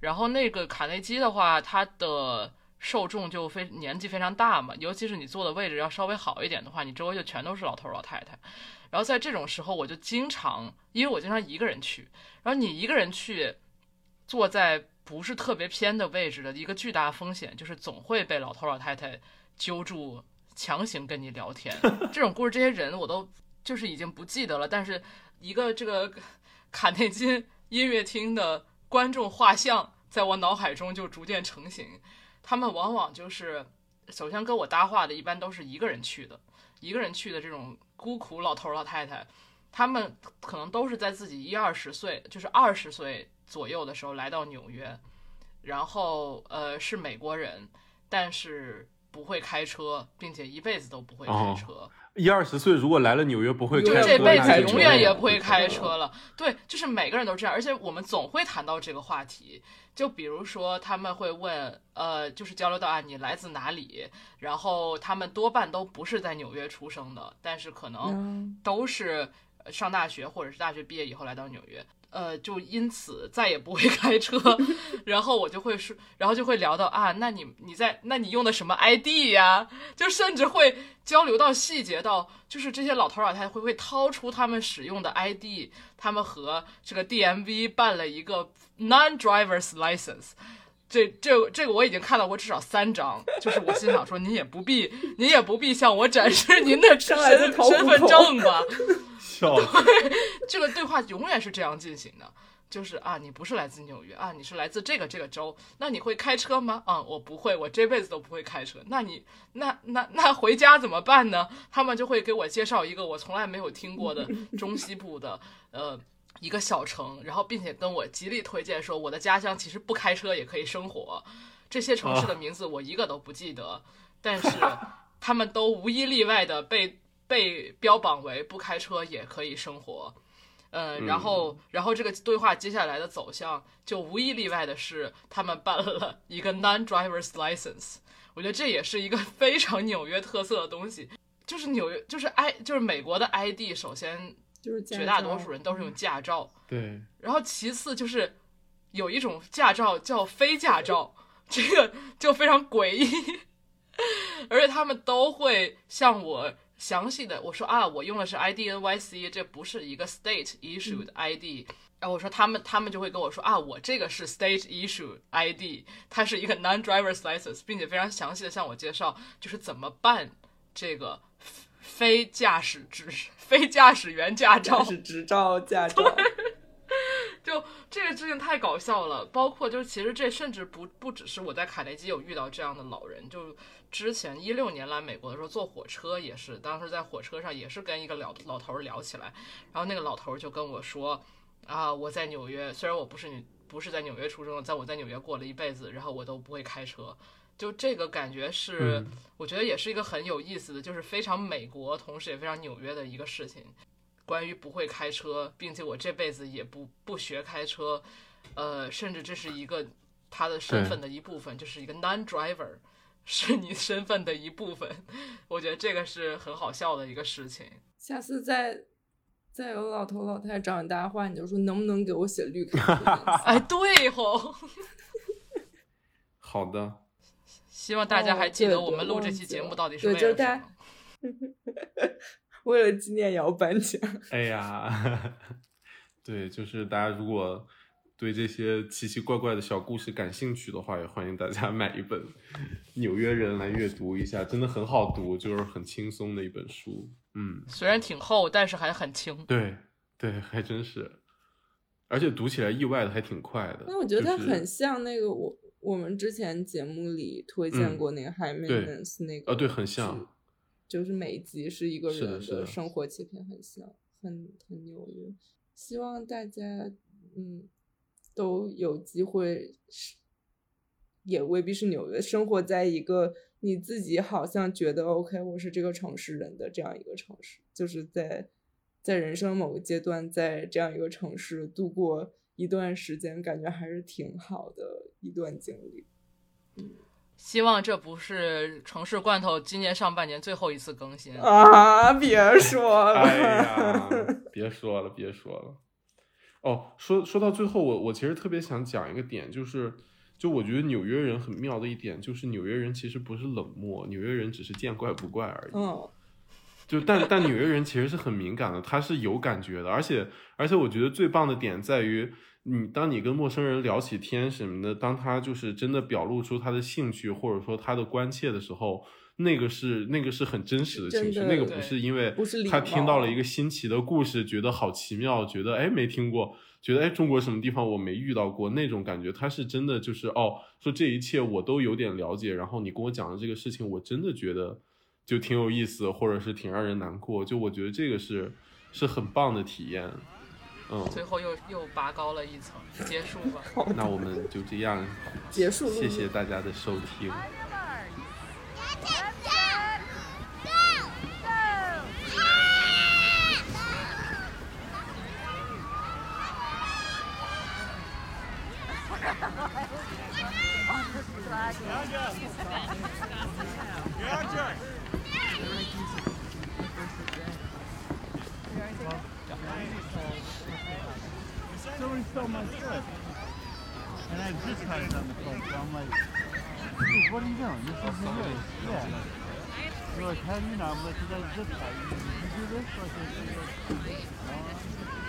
然后那个卡内基的话，它的受众就非年纪非常大嘛，尤其是你坐的位置要稍微好一点的话，你周围就全都是老头老太太。然后在这种时候，我就经常，因为我经常一个人去，然后你一个人去，坐在不是特别偏的位置的一个巨大风险，就是总会被老头老太太揪住强行跟你聊天。这种故事，这些人我都就是已经不记得了，但是一个这个卡内基音乐厅的观众画像在我脑海中就逐渐成型。他们往往就是首先跟我搭话的，一般都是一个人去的，一个人去的这种孤苦老头老太太，他们可能都是在自己一二十岁，就是二十岁左右的时候来到纽约，然后呃是美国人，但是不会开车，并且一辈子都不会开车。一二十岁如果来了纽约不会就开车，这辈子永远也不会开车了。对，就是每个人都这样，而且我们总会谈到这个话题。就比如说，他们会问，呃，就是交流到啊，你来自哪里？然后他们多半都不是在纽约出生的，但是可能嗯都是呃上大学或者是大学毕业以后来到纽约。呃，就因此再也不会 开车，然后我就会说，然后就会聊到啊，那你你在，那你用的什么 ID 呀？就甚至会交流到细节到，就是这些老头老太太会不会掏出他们使用的 ID，他们和这个 DMV 办了一个 non-drivers license。这这这个我已经看到过至少三张，就是我心想说，您也不必，您也不必向我展示您的身身份证吧。笑死。这个对话永远是这样进行的，就是啊，你不是来自纽约啊，你是来自这个这个州，那你会开车吗？啊、我不会，我这辈子都不会开车。那你那那那回家怎么办呢？他们就会给我介绍一个我从来没有听过的中西部的呃一个小城，然后并且跟我极力推荐说我的家乡其实不开车也可以生活。这些城市的名字我一个都不记得，但是他们都无一例外的被被标榜为不开车也可以生活。呃，然后，然后这个对话接下来的走向，就无一例外的是，他们办了一个 non-drivers license。我觉得这也是一个 非常纽约特色的东西，就是纽约，就是 I，就是美国的 ID，首先就是绝大多数人都是用驾照，对，然后其次就是有一种驾照叫非驾照，这个就非常诡异，而且他们都会向我详细的我说啊，我用的是 IDNYC，这不是一个 state issued ID。然后我说他们，他们就会跟我说啊，我这个是 state issue ID，它是一个 non-driver's license，并且非常详细的向我介绍就是怎么办这个非驾驶执非驾驶员驾照驾。驶执照、驾照，就这个事情太搞笑了，包括就是其实这甚至不不只是我在卡内基有遇到这样的老人，就之前一六年来美国的时候坐火车也是，当时在火车上也是跟一个老老头儿聊起来，然后那个老头儿就跟我说啊，我在纽约，虽然我不是你不是在纽约出生的，在我在纽约过了一辈子，然后我都不会开车。就这个感觉是，嗯我觉得也是一个很有意思的，就是非常美国，同时也非常纽约的一个事情。关于不会开车，并且我这辈子也不不学开车，呃，甚至这是一个他的身份的一部分，就是一个 non-driver，是你身份的一部分。我觉得这个是很好笑的一个事情。下次再再有老头老太太找你搭话，你就说能不能给我写绿卡？哎，对吼，好的，希望大家还记得我们录这期节目到底是对为了什么。为了纪念姚颁奖，哎呀，对，就是大家如果对这些奇奇怪怪的小故事感兴趣的话，也欢迎大家买一本《纽约人》来阅读一下，真的很好读，就是很轻松的一本书。嗯，虽然挺厚，但是还很轻。对对，还真是，而且读起来意外的还挺快的。那我觉得它很像那个我我们之前节目里推荐嗯过那个 High Maintenance 那个啊对很像，就是每一集是一个人的生活切片，很像，很很纽约。希望大家嗯都有机会是，也未必是纽约，生活在一个你自己好像觉得 OK，我是这个城市人的这样一个城市，就是在在人生某个阶段，在这样一个城市度过一段时间，感觉还是挺好的一段经历。希望这不是城市罐头今年上半年最后一次更新。啊！别说了，哎呀，别说了，别说了。哦，说说到最后，我我其实特别想讲一个点，就是就我觉得纽约人很妙的一点，就是纽约人其实不是冷漠，纽约人只是见怪不怪而已。嗯，就但但纽约人其实是很敏感的，他是有感觉的，而且而且我觉得最棒的点在于，你当你跟陌生人聊起天什么的，当他就是真的表露出他的兴趣或者说他的关切的时候，那个是那个是很真实的情绪，那个不是因为他听到了一个新奇的故事，觉得好奇妙，觉得哎没听过，觉得哎中国什么地方我没遇到过那种感觉，他是真的就是哦，说这一切我都有点了解，然后你跟我讲的这个事情，我真的觉得就挺有意思，或者是挺让人难过，就我觉得这个是是很棒的体验，嗯，最后又又拔高了一层，结束吧。那我们就这样，结束谢谢大家的收听。Somebody stole my slip. And I just had it on the phone, so I'm like, dude, what are you doing? This isn't yours. Yeah. They're like, how do you know? I'm like, because I zip tied. You, you do this? Like, I